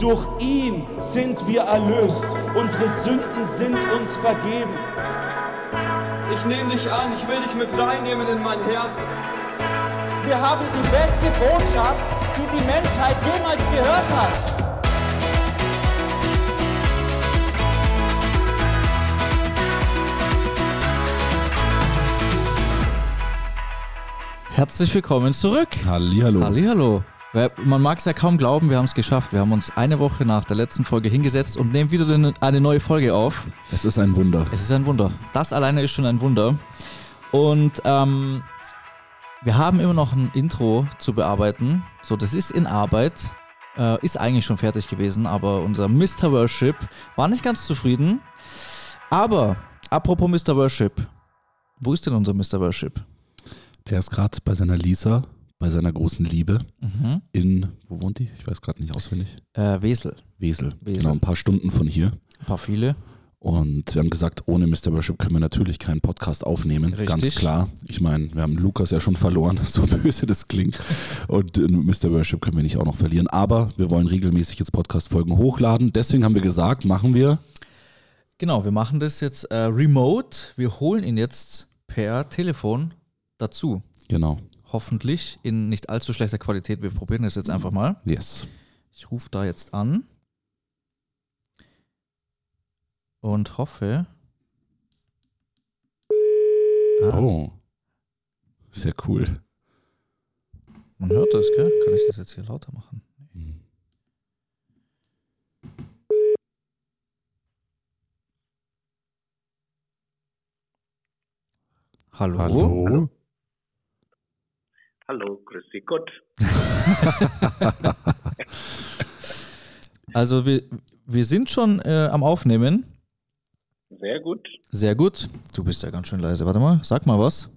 Durch ihn sind wir erlöst. Unsere Sünden sind uns vergeben. Ich nehme dich an, ich will dich mit reinnehmen in mein Herz. Wir haben die beste Botschaft, die die Menschheit jemals gehört hat. Herzlich willkommen zurück. Hallihallo. Hallihallo. Man mag es ja kaum glauben, wir haben es geschafft. Wir haben uns eine Woche nach der letzten Folge hingesetzt und nehmen wieder eine neue Folge auf. Es ist ein Wunder. Es ist ein Wunder. Das alleine ist schon ein Wunder. Und ähm, wir haben immer noch ein Intro zu bearbeiten. So, das ist in Arbeit. Äh, ist eigentlich schon fertig gewesen, aber unser Mr. Worship war nicht ganz zufrieden. Aber, apropos Mr. Worship. Wo ist denn unser Mr. Worship? Der ist gerade bei seiner Lisa bei seiner großen Liebe mhm. in, wo wohnt die? Ich weiß gerade nicht auswendig. Äh, Wesel. Wesel. Wesel. Genau, ein paar Stunden von hier. Ein paar viele. Und wir haben gesagt, ohne Mr. Worship können wir natürlich keinen Podcast aufnehmen. Richtig. Ganz klar. Ich meine, wir haben Lukas ja schon verloren, so böse das klingt. Und Mr. Worship können wir nicht auch noch verlieren. Aber wir wollen regelmäßig jetzt Podcast-Folgen hochladen. Deswegen haben wir gesagt, machen wir. Genau, wir machen das jetzt äh, remote. Wir holen ihn jetzt per Telefon dazu. Genau hoffentlich in nicht allzu schlechter Qualität. Wir probieren das jetzt einfach mal. Yes. Ich rufe da jetzt an und hoffe. Ah. Oh. Sehr cool. Man hört das, gell? Kann ich das jetzt hier lauter machen? Mhm. Hallo? Hallo? Hallo, grüß dich Gott. also wir, wir sind schon äh, am Aufnehmen. Sehr gut. Sehr gut. Du bist ja ganz schön leise. Warte mal, sag mal was.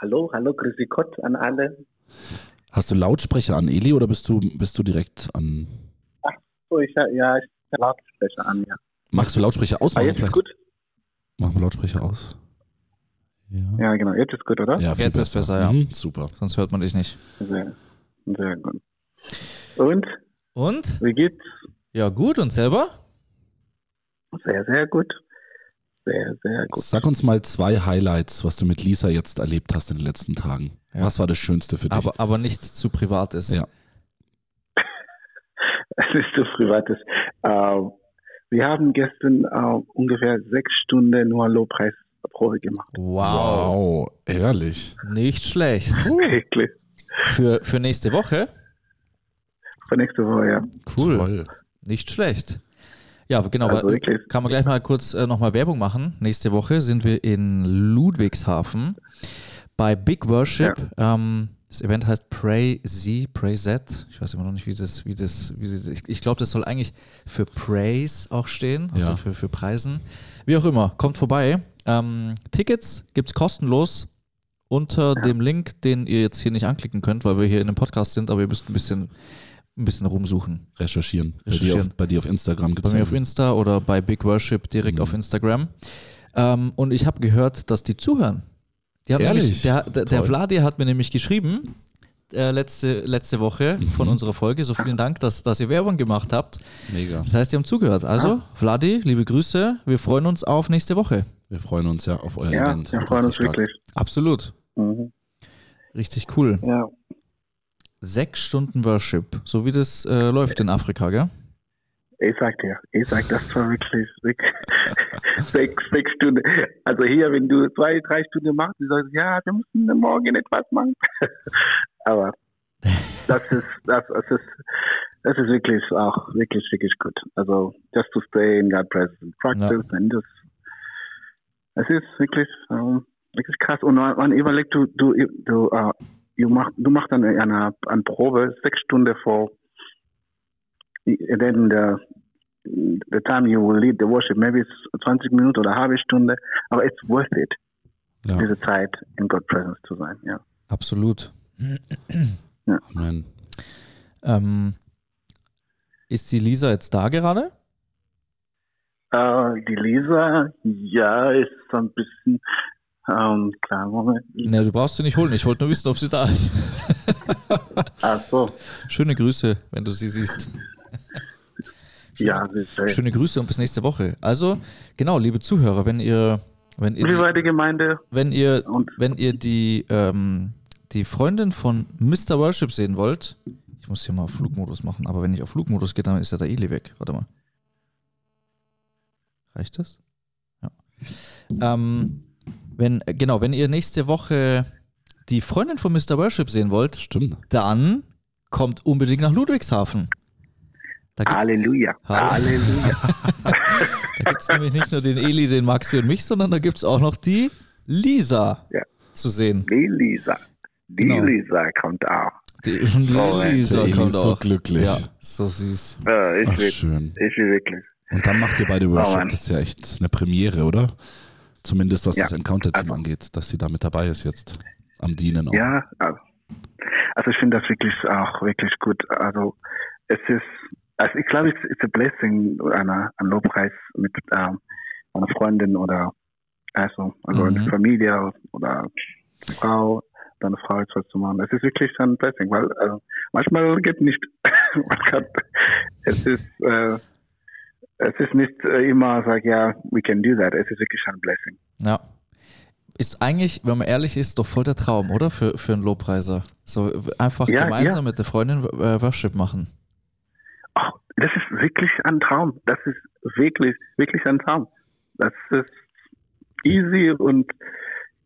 Hallo, hallo, grüß dich Gott an alle. Hast du Lautsprecher an, Eli, oder bist du, bist du direkt an? Ach so, ich, ja, ich habe Lautsprecher an, ja. Magst du Lautsprecher aus? Ah, jetzt ist gut. Machen wir Lautsprecher aus. Ja. ja, genau. Jetzt ist gut, oder? Ja, jetzt besser. ist besser, ja. Mhm, super. Sonst hört man dich nicht. Sehr, sehr gut. Und? Und? Wie geht's? Ja, gut. Und selber? Sehr, sehr gut. Sehr, sehr gut. Sag uns mal zwei Highlights, was du mit Lisa jetzt erlebt hast in den letzten Tagen. Ja. Was war das Schönste für dich? Aber, aber nichts zu Privates. Ja. es ist zu Privates. Uh, wir haben gestern uh, ungefähr sechs Stunden nur Lobpreis Probe gemacht. Wow, ehrlich. Nicht schlecht. Wirklich. Für, für nächste Woche? Für nächste Woche, ja. Cool. Toll. Nicht schlecht. Ja, genau. Also kann man gleich mal kurz äh, nochmal Werbung machen. Nächste Woche sind wir in Ludwigshafen bei Big Worship. Ja. Ähm, das Event heißt Pray Z, Pray Z. Ich weiß immer noch nicht, wie das, wie das, wie das ich, ich glaube, das soll eigentlich für Praise auch stehen, also ja. für, für Preisen. Wie auch immer, kommt vorbei. Ähm, Tickets gibt es kostenlos unter dem Link, den ihr jetzt hier nicht anklicken könnt, weil wir hier in einem Podcast sind, aber ihr müsst ein bisschen, ein bisschen rumsuchen. Recherchieren. Recherchieren. Bei, dir auf, bei dir auf Instagram gibt es Bei mir auf Insta oder bei Big Worship direkt mhm. auf Instagram. Ähm, und ich habe gehört, dass die zuhören. Die Ehrlich? Nämlich, der, der, der Vladi hat mir nämlich geschrieben, äh, letzte, letzte Woche mhm. von unserer Folge. So vielen Dank, dass, dass ihr Werbung gemacht habt. Mega. Das heißt, ihr habt zugehört. Also. Vladi, liebe Grüße. Wir freuen uns auf nächste Woche. Wir freuen uns ja auf euer ja, Event. Wir freuen uns wirklich. Absolut. Mhm. Richtig cool. Ja. Sechs Stunden Worship, so wie das äh, läuft in Afrika, gell? Ich sag dir, ich sag, das war wirklich, wirklich sechs, sechs Stunden. Also hier, wenn du zwei, drei Stunden machst, du sagst, ja, wir müssen morgen etwas machen. Aber das ist, das, das ist, das ist wirklich auch wirklich, wirklich gut. Also just to stay in God presence and practice ja. and just, es ist wirklich, ähm, wirklich krass. Und man überlegt, du, du, du, uh, du machst, du machst dann eine, eine Probe sechs Stunden vor then the the time you will lead the worship, maybe it's 20 Minuten oder eine halbe Stunde, aber it's worth it, ja. diese Zeit in God's Presence zu sein, ja. Absolut. Ja. Amen. Ähm, ist die Lisa jetzt da gerade? Uh, die Lisa, ja, ist so ein bisschen, ähm, klar, Moment. Ne, du brauchst sie nicht holen, ich wollte nur wissen, ob sie da ist. Ach so. Schöne Grüße, wenn du sie siehst. Schöne, ja, schöne Grüße und bis nächste Woche. Also, genau, liebe Zuhörer, wenn ihr wenn ihr die, die Gemeinde wenn ihr wenn ihr die ähm, die Freundin von Mr. Worship sehen wollt, ich muss hier mal Flugmodus machen, aber wenn ich auf Flugmodus gehe, dann ist ja der Eli weg. Warte mal. Reicht das? Ja. Ähm, wenn, genau, wenn ihr nächste Woche die Freundin von Mr. Worship sehen wollt, Stimmt. dann kommt unbedingt nach Ludwigshafen. Halleluja. Halleluja. da gibt es nämlich nicht nur den Eli, den Maxi und mich, sondern da gibt es auch noch die Lisa ja. zu sehen. Die Lisa. Die genau. Lisa kommt auch. Die, die oh, Lisa kommt so auch. glücklich. Ja, so süß. Ja, ich Ach, will, schön. Ich will wirklich. Und dann macht ihr beide Worship. Oh, das ist ja echt eine Premiere, oder? Zumindest was ja. das Encounter-Team also, angeht, dass sie da mit dabei ist jetzt am Dienen auch. Ja, also ich finde das wirklich auch wirklich gut. Also es ist, also ich glaube, es ist ein Blessing, einer, ein Lobpreis mit ähm, einer Freundin oder also, also mhm. Familie oder Frau, deine Frau etwas zu machen. Es ist wirklich ein Blessing, weil also, manchmal geht nicht. Es ist äh, es ist nicht äh, immer sag ja, we can do that. Es ist wirklich ein Blessing. Ja. Ist eigentlich, wenn man ehrlich ist, doch voll der Traum, oder? Für, für einen Lobpreiser. So einfach ja, gemeinsam ja. mit der Freundin äh, Worship machen. Oh, das ist wirklich ein Traum. Das ist wirklich, wirklich ein Traum. Das ist easy und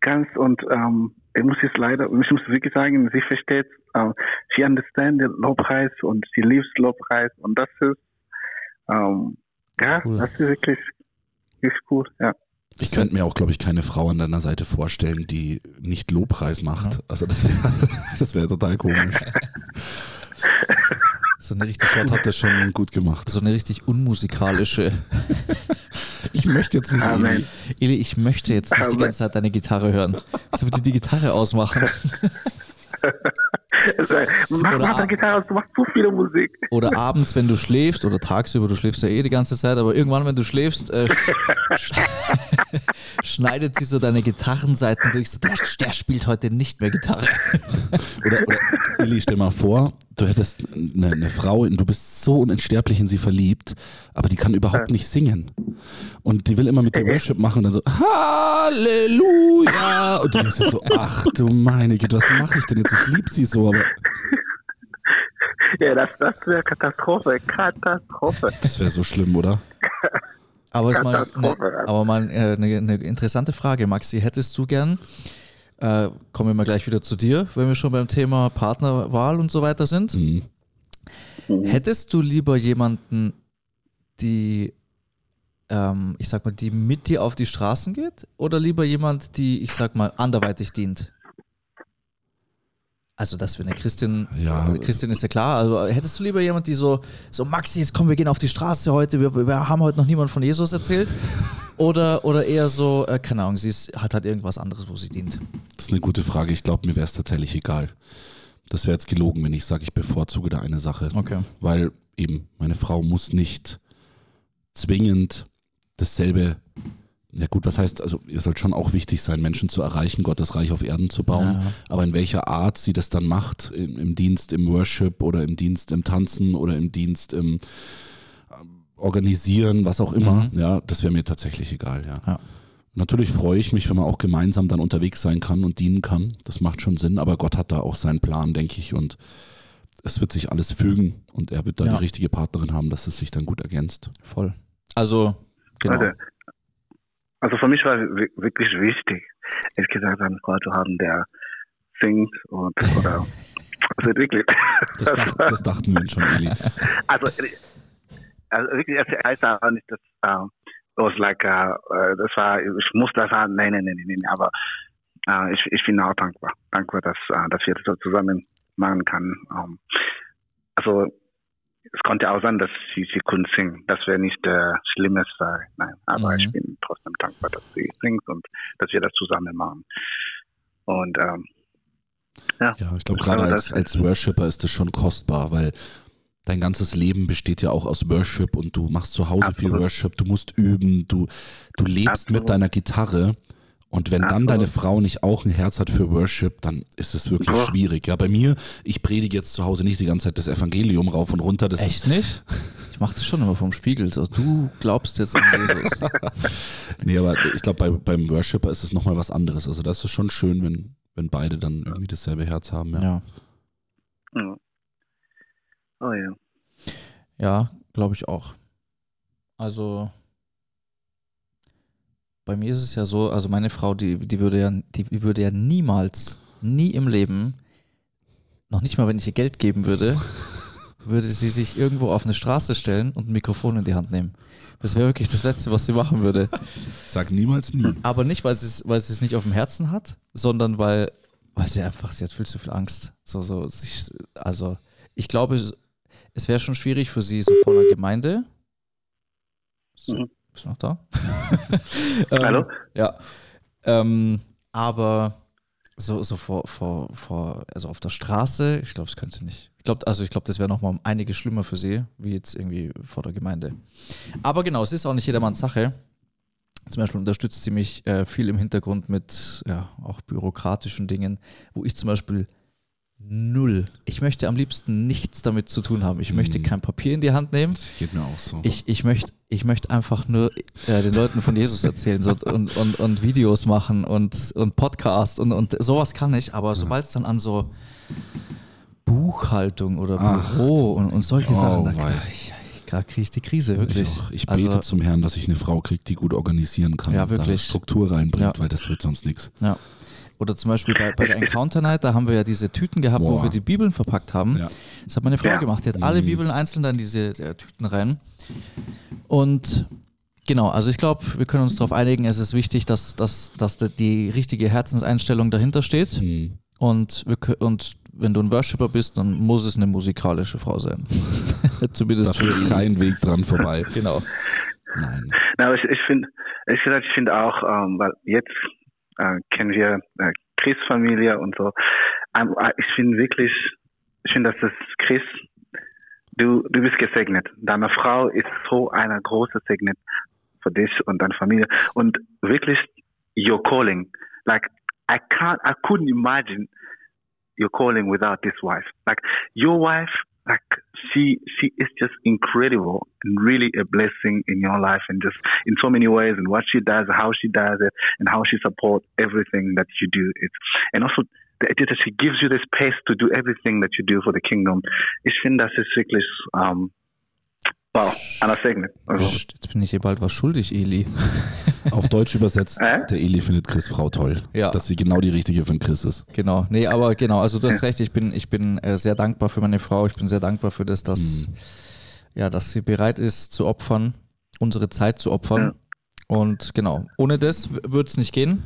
ganz und ähm, ich muss jetzt leider, ich muss wirklich sagen, sie versteht, uh, she understands den Lobpreis und sie liebt Lobpreis und das ist ähm, ja, cool. das ist wirklich, wirklich gut, ja. Ich könnte mir auch, glaube ich, keine Frau an deiner Seite vorstellen, die nicht Lobpreis macht. Ja. Also das wäre das wär total komisch. So eine richtig, Gott hat das schon gut gemacht. So eine richtig unmusikalische. Ich möchte jetzt nicht. Amen. Eli, ich möchte jetzt nicht Amen. die ganze Zeit deine Gitarre hören. Jetzt bitte die Gitarre ausmachen. Mach oder mal Gitarre, du machst so viele Musik. Oder abends, wenn du schläfst, oder tagsüber, du schläfst ja eh die ganze Zeit, aber irgendwann, wenn du schläfst, äh, sch schneidet sie so deine Gitarrenseiten durch. So, der, der spielt heute nicht mehr Gitarre. oder, oder Willi, stell mal vor, du hättest eine, eine, Frau, du bist so unentsterblich in sie verliebt, aber die kann überhaupt nicht singen. Und die will immer mit dir Worship machen und dann so, Halleluja! Und du denkst so, ach du meine Güte, was mache ich denn jetzt? Ich liebe sie so, aber. Ja, das, das wäre Katastrophe. Katastrophe. Das wäre so schlimm, oder? Aber, ist mal eine, aber mal eine, eine interessante Frage, Maxi. Hättest du gern äh, kommen wir mal gleich wieder zu dir, wenn wir schon beim Thema Partnerwahl und so weiter sind. Mhm. Hättest du lieber jemanden, die, ähm, ich sag mal, die mit dir auf die Straßen geht oder lieber jemand, die, ich sag mal, anderweitig dient? Also, dass wir eine Christin, ja. Christin ist ja klar, also hättest du lieber jemand, die so, so Maxi, jetzt kommen wir gehen auf die Straße heute, wir, wir haben heute noch niemand von Jesus erzählt? oder, oder eher so, äh, keine Ahnung, sie ist, hat halt irgendwas anderes, wo sie dient? Das ist eine gute Frage. Ich glaube, mir wäre es tatsächlich egal. Das wäre jetzt gelogen, wenn ich sage, ich bevorzuge da eine Sache. Okay. Weil eben meine Frau muss nicht zwingend dasselbe ja gut, was heißt, also ihr sollt schon auch wichtig sein, Menschen zu erreichen, Gottes Reich auf Erden zu bauen. Ja. Aber in welcher Art sie das dann macht, im, im, Dienst im Worship oder im Dienst im Tanzen oder im Dienst im Organisieren, was auch immer, mhm. ja, das wäre mir tatsächlich egal, ja. ja. Natürlich freue ich mich, wenn man auch gemeinsam dann unterwegs sein kann und dienen kann. Das macht schon Sinn, aber Gott hat da auch seinen Plan, denke ich, und es wird sich alles fügen und er wird da ja. die richtige Partnerin haben, dass es sich dann gut ergänzt. Voll. Also, genau. Also, also für mich war wirklich wichtig, ehrlich gesagt, einen Freund zu haben, der singt und oder also wirklich. Das, dacht, das dachten wir schon, Eli. Also, also wirklich, es heißt auch nicht, dass uh, was like, uh, das war, ich muss das sagen, nein, nein, nein, nein, aber uh, ich, ich bin auch dankbar, dankbar, dass, uh, dass wir das so zusammen machen können. Um, also es konnte auch sein, dass sie, sie kunst singen. Das wäre nicht äh, Schlimmes, weil, nein, aber mhm. ich bin trotzdem dankbar, dass sie singt und dass wir das zusammen machen. Und ähm, ja. Ja, ich glaube, gerade als, als Worshipper ist das schon kostbar, weil dein ganzes Leben besteht ja auch aus Worship und du machst zu Hause Absolut. viel Worship, du musst üben, du, du lebst Absolut. mit deiner Gitarre und wenn dann deine Frau nicht auch ein Herz hat für Worship, dann ist es wirklich ja. schwierig. Ja, bei mir, ich predige jetzt zu Hause nicht die ganze Zeit das Evangelium rauf und runter. Das Echt nicht? Ich mache das schon immer vom Spiegel. So, du glaubst jetzt an Jesus. nee, aber ich glaube, bei, beim Worshipper ist es nochmal was anderes. Also das ist schon schön, wenn, wenn beide dann irgendwie dasselbe Herz haben. Ja. ja. Oh ja. Ja, glaube ich auch. Also bei mir ist es ja so, also meine Frau, die, die würde ja, die würde ja niemals, nie im Leben, noch nicht mal wenn ich ihr Geld geben würde, würde sie sich irgendwo auf eine Straße stellen und ein Mikrofon in die Hand nehmen. Das wäre wirklich das Letzte, was sie machen würde. Sag niemals nie. Aber nicht, weil sie es, weil sie es nicht auf dem Herzen hat, sondern weil, weil sie einfach, sie hat viel zu viel Angst. So, so, sich, also ich glaube, es wäre schon schwierig für sie so vor einer Gemeinde. So, mhm. Bist du noch da? ähm, Hallo? Ja. Ähm, aber so, so vor, vor, vor, also auf der Straße, ich glaube, das könnte sie nicht. Ich glaube, also ich glaube, das wäre nochmal um einiges schlimmer für sie, wie jetzt irgendwie vor der Gemeinde. Aber genau, es ist auch nicht jedermanns Sache. Zum Beispiel unterstützt sie mich äh, viel im Hintergrund mit ja, auch bürokratischen Dingen, wo ich zum Beispiel null. Ich möchte am liebsten nichts damit zu tun haben. Ich möchte mhm. kein Papier in die Hand nehmen. Das geht mir auch so. Ich, ich, möchte, ich möchte einfach nur äh, den Leuten von Jesus erzählen so, und, und, und Videos machen und, und Podcast und, und sowas kann ich. Aber sobald es dann an so Buchhaltung oder Büro und, und solche oh, Sachen, da kriege ich die Krise, wirklich. Ich, ich bete also, zum Herrn, dass ich eine Frau kriege, die gut organisieren kann ja, und da Struktur reinbringt, ja. weil das wird sonst nichts. Ja. Oder zum Beispiel bei, bei der Encounter Night, da haben wir ja diese Tüten gehabt, Boah. wo wir die Bibeln verpackt haben. Ja. Das hat meine Frau ja. gemacht. Die hat mhm. alle Bibeln einzeln dann diese äh, Tüten rein. Und genau, also ich glaube, wir können uns darauf einigen, es ist wichtig, dass, dass, dass die richtige Herzenseinstellung dahinter steht. Mhm. Und, wir, und wenn du ein Worshipper bist, dann muss es eine musikalische Frau sein. Zumindest da führt kein Weg dran vorbei. genau. Nein. Na, ich, ich finde, ich, ich finde auch, ähm, weil jetzt äh, kennen wir äh, Chris Familie und so. Ähm, äh, ich finde wirklich, ich finde, dass das Chris, du, du bist gesegnet. Deine Frau ist so eine große Segnet für dich und deine Familie. Und wirklich, your calling. Like, I can't, I couldn't imagine your calling without this wife. Like, your wife like she she is just incredible and really a blessing in your life and just in so many ways and what she does, how she does it, and how she supports everything that you do. It's and also the that she gives you the space to do everything that you do for the kingdom. Ich finde, das ist wirklich um, Wow, Segnet. Also. Jetzt bin ich hier bald was schuldig, Eli. Auf Deutsch übersetzt, der Eli findet Chris Frau toll. Ja. Dass sie genau die richtige für den Chris ist. Genau, nee, aber genau, also du hast recht, ich bin, ich bin äh, sehr dankbar für meine Frau. Ich bin sehr dankbar für das, dass, mhm. ja, dass sie bereit ist zu opfern, unsere Zeit zu opfern. Ja. Und genau, ohne das würde es nicht gehen.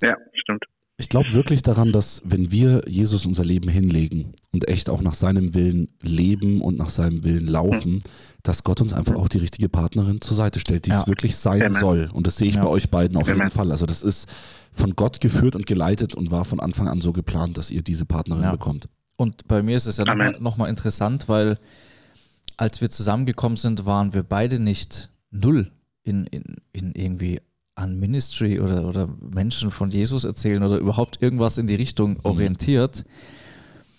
Ja, stimmt. Ich glaube wirklich daran, dass wenn wir Jesus unser Leben hinlegen und echt auch nach seinem Willen leben und nach seinem Willen laufen, dass Gott uns einfach auch die richtige Partnerin zur Seite stellt, die ja. es wirklich sein Amen. soll. Und das sehe ich ja. bei euch beiden auf Amen. jeden Fall. Also das ist von Gott geführt und geleitet und war von Anfang an so geplant, dass ihr diese Partnerin ja. bekommt. Und bei mir ist es ja nochmal noch mal interessant, weil als wir zusammengekommen sind, waren wir beide nicht null in, in, in irgendwie an Ministry oder, oder Menschen von Jesus erzählen oder überhaupt irgendwas in die Richtung mhm. orientiert.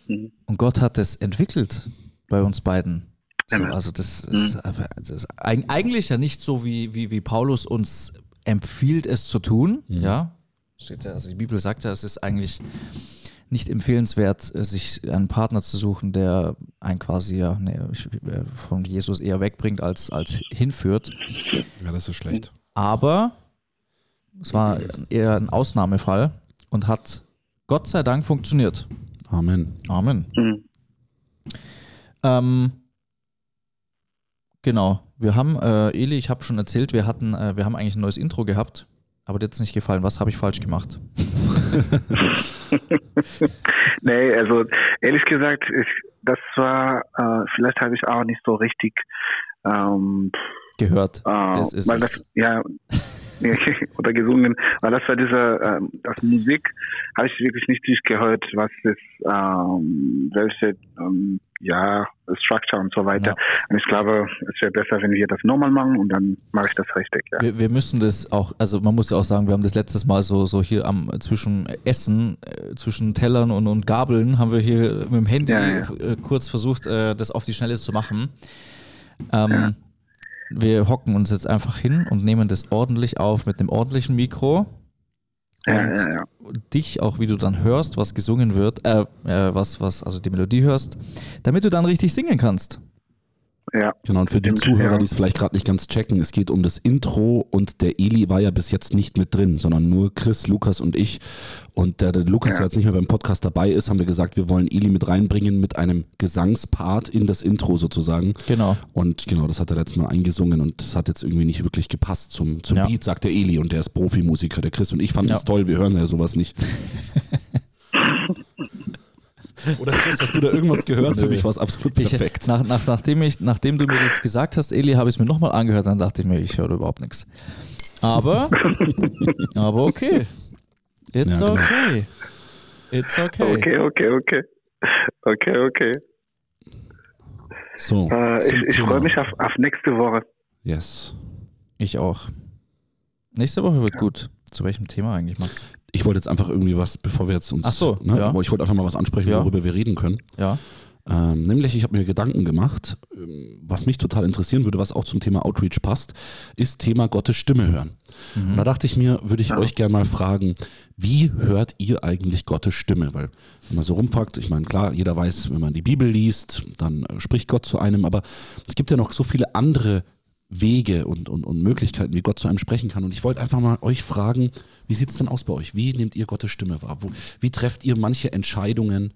Mhm. Und Gott hat es entwickelt bei uns beiden. So, also das mhm. ist, das ist, eigentlich ja nicht so, wie, wie, wie Paulus uns empfiehlt, es zu tun. Mhm. Ja, steht ja, also die Bibel sagt ja, es ist eigentlich nicht empfehlenswert, sich einen Partner zu suchen, der einen quasi ja, nee, von Jesus eher wegbringt als, als hinführt. Ja, das ist schlecht. Aber es war eher ein Ausnahmefall und hat Gott sei Dank funktioniert. Amen. Amen. Mhm. Ähm, genau. Wir haben, äh, Eli, ich habe schon erzählt, wir hatten, äh, wir haben eigentlich ein neues Intro gehabt, aber dir hat es nicht gefallen. Was habe ich falsch gemacht? nee, also ehrlich gesagt, ich, das war, äh, vielleicht habe ich auch nicht so richtig ähm, gehört. Äh, das ist weil das, ja, oder gesungen, weil das war diese, ähm, das Musik habe ich wirklich nicht durchgehört, was ist, ähm, welche, ähm, ja, Structure und so weiter. Ja. Und ich glaube, es wäre besser, wenn wir das nochmal machen und dann mache ich das richtig. Ja. Wir, wir, müssen das auch, also man muss ja auch sagen, wir haben das letztes Mal so, so hier am zwischen Essen, äh, zwischen Tellern und, und Gabeln, haben wir hier mit dem Handy ja, äh, kurz versucht, äh, das auf die Schnelle zu machen. Ähm, wir hocken uns jetzt einfach hin und nehmen das ordentlich auf mit einem ordentlichen Mikro. Und ja, ja, ja. dich auch, wie du dann hörst, was gesungen wird, äh, äh, was, was, also die Melodie hörst, damit du dann richtig singen kannst. Ja. Genau, und für die Zuhörer, ja. die es vielleicht gerade nicht ganz checken, es geht um das Intro und der Eli war ja bis jetzt nicht mit drin, sondern nur Chris, Lukas und ich. Und der, der Lukas, ja. der jetzt nicht mehr beim Podcast dabei ist, haben wir gesagt, wir wollen Eli mit reinbringen mit einem Gesangspart in das Intro sozusagen. Genau. Und genau, das hat er letztes Mal eingesungen und das hat jetzt irgendwie nicht wirklich gepasst zum, zum ja. Beat, sagt der Eli und der ist Profimusiker, der Chris und ich fanden es toll, wir hören ja sowas nicht. Oder Chris, hast du da irgendwas gehört? Für mich war es absolut perfekt. Ich, nach, nach, nachdem, ich, nachdem du mir das gesagt hast, Eli, habe ich es mir nochmal angehört, dann dachte ich mir, ich höre überhaupt nichts. Aber, aber okay. It's ja, genau. okay. It's okay. Okay, okay, okay. Okay, okay. So. Äh, ich, ich freue mich auf, auf nächste Woche. Yes. Ich auch. Nächste Woche wird ja. gut. Zu welchem Thema eigentlich, Max? Ich wollte jetzt einfach irgendwie was, bevor wir jetzt uns. Ach so, ne, ja. Ich wollte einfach mal was ansprechen, ja. worüber wir reden können. Ja. Ähm, nämlich, ich habe mir Gedanken gemacht, ähm, was mich total interessieren würde, was auch zum Thema Outreach passt, ist Thema Gottes Stimme hören. Mhm. Und da dachte ich mir, würde ich ja. euch gerne mal fragen, wie hört ihr eigentlich Gottes Stimme? Weil, wenn man so rumfragt, ich meine, klar, jeder weiß, wenn man die Bibel liest, dann äh, spricht Gott zu einem, aber es gibt ja noch so viele andere Wege und, und, und Möglichkeiten, wie Gott zu einem sprechen kann. Und ich wollte einfach mal euch fragen, wie sieht es denn aus bei euch? Wie nehmt ihr Gottes Stimme wahr? Wo, wie trefft ihr manche Entscheidungen,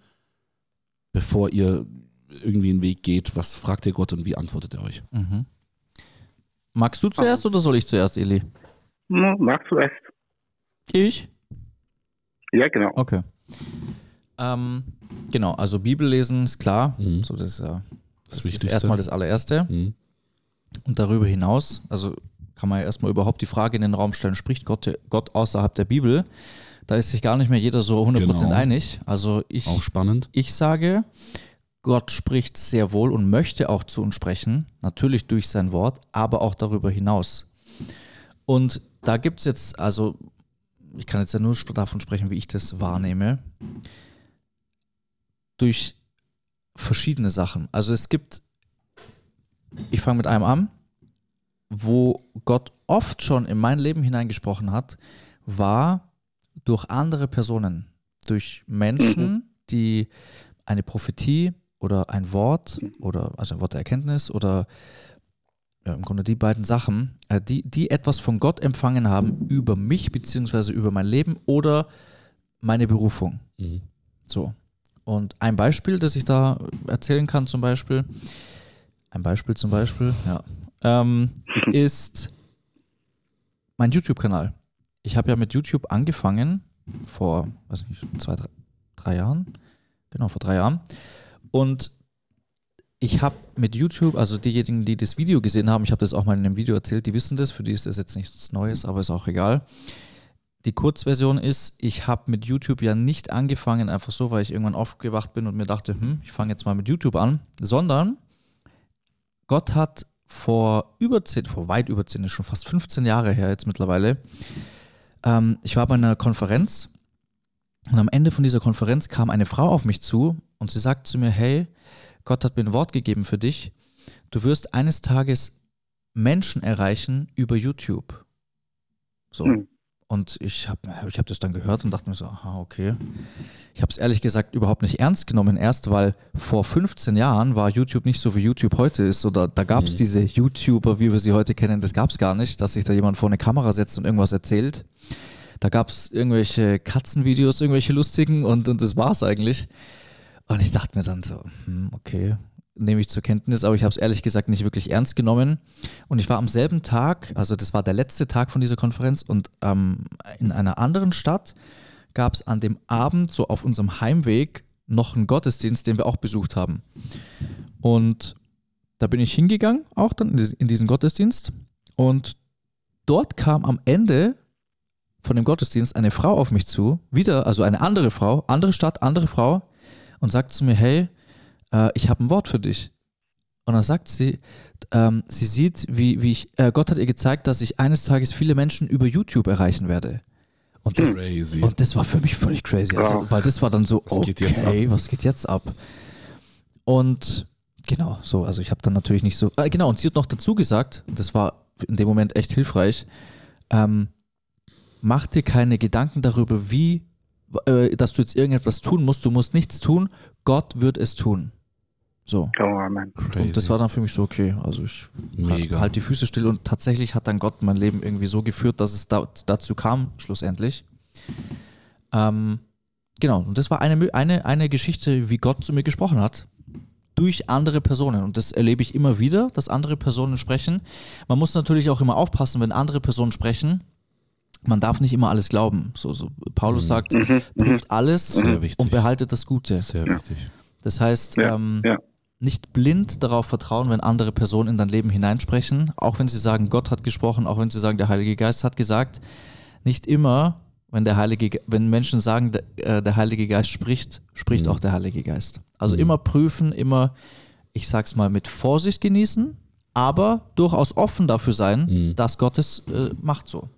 bevor ihr irgendwie einen Weg geht? Was fragt ihr Gott und wie antwortet er euch? Mhm. Magst du zuerst oder soll ich zuerst, Eli? Magst du erst. Ich? Ja, genau. Okay. Ähm, genau, also Bibel lesen ist klar. Mhm. So, das ist ja das, das ist erstmal das allererste. Mhm. Und darüber hinaus, also kann man ja erstmal überhaupt die Frage in den Raum stellen, spricht Gott, Gott außerhalb der Bibel? Da ist sich gar nicht mehr jeder so 100% genau. einig. Also ich, auch spannend. ich sage, Gott spricht sehr wohl und möchte auch zu uns sprechen, natürlich durch sein Wort, aber auch darüber hinaus. Und da gibt es jetzt, also ich kann jetzt ja nur davon sprechen, wie ich das wahrnehme, durch verschiedene Sachen. Also es gibt ich fange mit einem an, wo Gott oft schon in mein Leben hineingesprochen hat, war durch andere Personen, durch Menschen, mhm. die eine Prophetie oder ein Wort oder also ein Wort der Erkenntnis oder ja, im Grunde die beiden Sachen, äh, die, die etwas von Gott empfangen haben über mich beziehungsweise über mein Leben oder meine Berufung. Mhm. So. Und ein Beispiel, das ich da erzählen kann, zum Beispiel, ein Beispiel zum Beispiel, ja, ähm, ist mein YouTube-Kanal. Ich habe ja mit YouTube angefangen vor, weiß nicht, zwei, drei, drei Jahren. Genau, vor drei Jahren. Und ich habe mit YouTube, also diejenigen, die das Video gesehen haben, ich habe das auch mal in einem Video erzählt, die wissen das, für die ist das jetzt nichts Neues, aber ist auch egal. Die Kurzversion ist, ich habe mit YouTube ja nicht angefangen, einfach so, weil ich irgendwann aufgewacht bin und mir dachte, hm, ich fange jetzt mal mit YouTube an, sondern Gott hat vor über zehn, vor weit über zehn, schon fast 15 Jahre her jetzt mittlerweile, ähm, ich war bei einer Konferenz und am Ende von dieser Konferenz kam eine Frau auf mich zu und sie sagte zu mir, hey, Gott hat mir ein Wort gegeben für dich. Du wirst eines Tages Menschen erreichen über YouTube. So. Hm. Und ich habe ich hab das dann gehört und dachte mir so, aha, okay. Ich habe es ehrlich gesagt überhaupt nicht ernst genommen, erst weil vor 15 Jahren war YouTube nicht so, wie YouTube heute ist. Oder da gab es mhm. diese YouTuber, wie wir sie heute kennen, das gab es gar nicht, dass sich da jemand vor eine Kamera setzt und irgendwas erzählt. Da gab es irgendwelche Katzenvideos, irgendwelche lustigen und, und das war es eigentlich. Und ich dachte mir dann so, hm, okay, nehme ich zur Kenntnis, aber ich habe es ehrlich gesagt nicht wirklich ernst genommen. Und ich war am selben Tag, also das war der letzte Tag von dieser Konferenz, und ähm, in einer anderen Stadt gab es an dem Abend, so auf unserem Heimweg, noch einen Gottesdienst, den wir auch besucht haben. Und da bin ich hingegangen, auch dann in diesen Gottesdienst. Und dort kam am Ende von dem Gottesdienst eine Frau auf mich zu, wieder, also eine andere Frau, andere Stadt, andere Frau, und sagt zu mir, hey, äh, ich habe ein Wort für dich. Und dann sagt sie, ähm, sie sieht, wie, wie ich, äh, Gott hat ihr gezeigt, dass ich eines Tages viele Menschen über YouTube erreichen werde. Und das, crazy. Und das war für mich völlig crazy. Also, weil das war dann so, was okay, geht was geht jetzt ab? Und Genau, so. Also ich habe dann natürlich nicht so. Äh, genau, und sie hat noch dazu gesagt, das war in dem Moment echt hilfreich, ähm, mach dir keine Gedanken darüber, wie, äh, dass du jetzt irgendetwas tun musst. Du musst nichts tun. Gott wird es tun. So. Oh, Amen. Und das war dann für mich so, okay, also ich Mega. halt die Füße still und tatsächlich hat dann Gott mein Leben irgendwie so geführt, dass es da, dazu kam, schlussendlich. Ähm, genau, und das war eine, eine, eine Geschichte, wie Gott zu mir gesprochen hat durch andere Personen. Und das erlebe ich immer wieder, dass andere Personen sprechen. Man muss natürlich auch immer aufpassen, wenn andere Personen sprechen. Man darf nicht immer alles glauben. So, so Paulus mhm. sagt, mhm. mhm. prüft alles und behaltet das Gute. Sehr wichtig. Das heißt, ja. Ähm, ja. Nicht blind darauf vertrauen, wenn andere Personen in dein Leben hineinsprechen, auch wenn sie sagen, Gott hat gesprochen, auch wenn sie sagen, der Heilige Geist hat gesagt. Nicht immer wenn der Heilige, wenn Menschen sagen, der, äh, der Heilige Geist spricht, spricht mhm. auch der Heilige Geist. Also mhm. immer prüfen, immer, ich sag's mal, mit Vorsicht genießen, aber durchaus offen dafür sein, mhm. dass Gott es äh, macht so.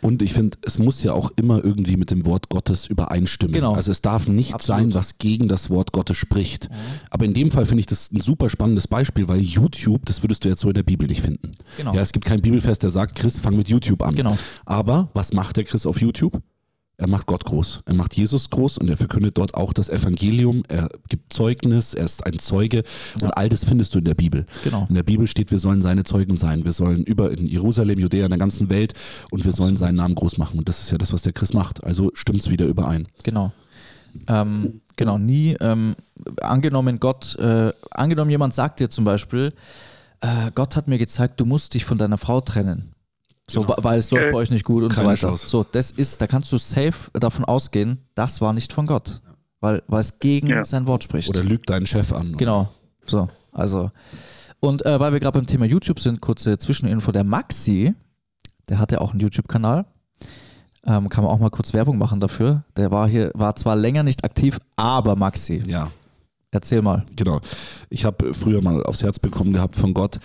Und ich finde, es muss ja auch immer irgendwie mit dem Wort Gottes übereinstimmen. Genau. Also es darf nichts Absolut. sein, was gegen das Wort Gottes spricht. Mhm. Aber in dem Fall finde ich das ein super spannendes Beispiel, weil YouTube, das würdest du jetzt so in der Bibel nicht finden. Genau. Ja, es gibt kein Bibelfest, der sagt, Chris, fang mit YouTube an. Genau. Aber was macht der Chris auf YouTube? Er macht Gott groß. Er macht Jesus groß und er verkündet dort auch das Evangelium. Er gibt Zeugnis, er ist ein Zeuge ja. und all das findest du in der Bibel. Genau. In der Bibel steht, wir sollen seine Zeugen sein. Wir sollen über in Jerusalem, Judäa, in der ganzen Welt und wir Absolut. sollen seinen Namen groß machen. Und das ist ja das, was der Christ macht. Also stimmt es wieder überein. Genau. Ähm, genau, nie ähm, angenommen Gott, äh, angenommen jemand sagt dir zum Beispiel, äh, Gott hat mir gezeigt, du musst dich von deiner Frau trennen. So, genau. weil es läuft bei euch nicht gut und Keine so weiter. Chance. So, das ist, da kannst du safe davon ausgehen, das war nicht von Gott. Weil, weil es gegen ja. sein Wort spricht. Oder lügt deinen Chef an. Genau. So, also. Und äh, weil wir gerade beim Thema YouTube sind, kurze Zwischeninfo. Der Maxi, der hat ja auch einen YouTube-Kanal. Ähm, kann man auch mal kurz Werbung machen dafür. Der war hier, war zwar länger nicht aktiv, aber Maxi. Ja. Erzähl mal. Genau. Ich habe früher mal aufs Herz bekommen gehabt von Gott,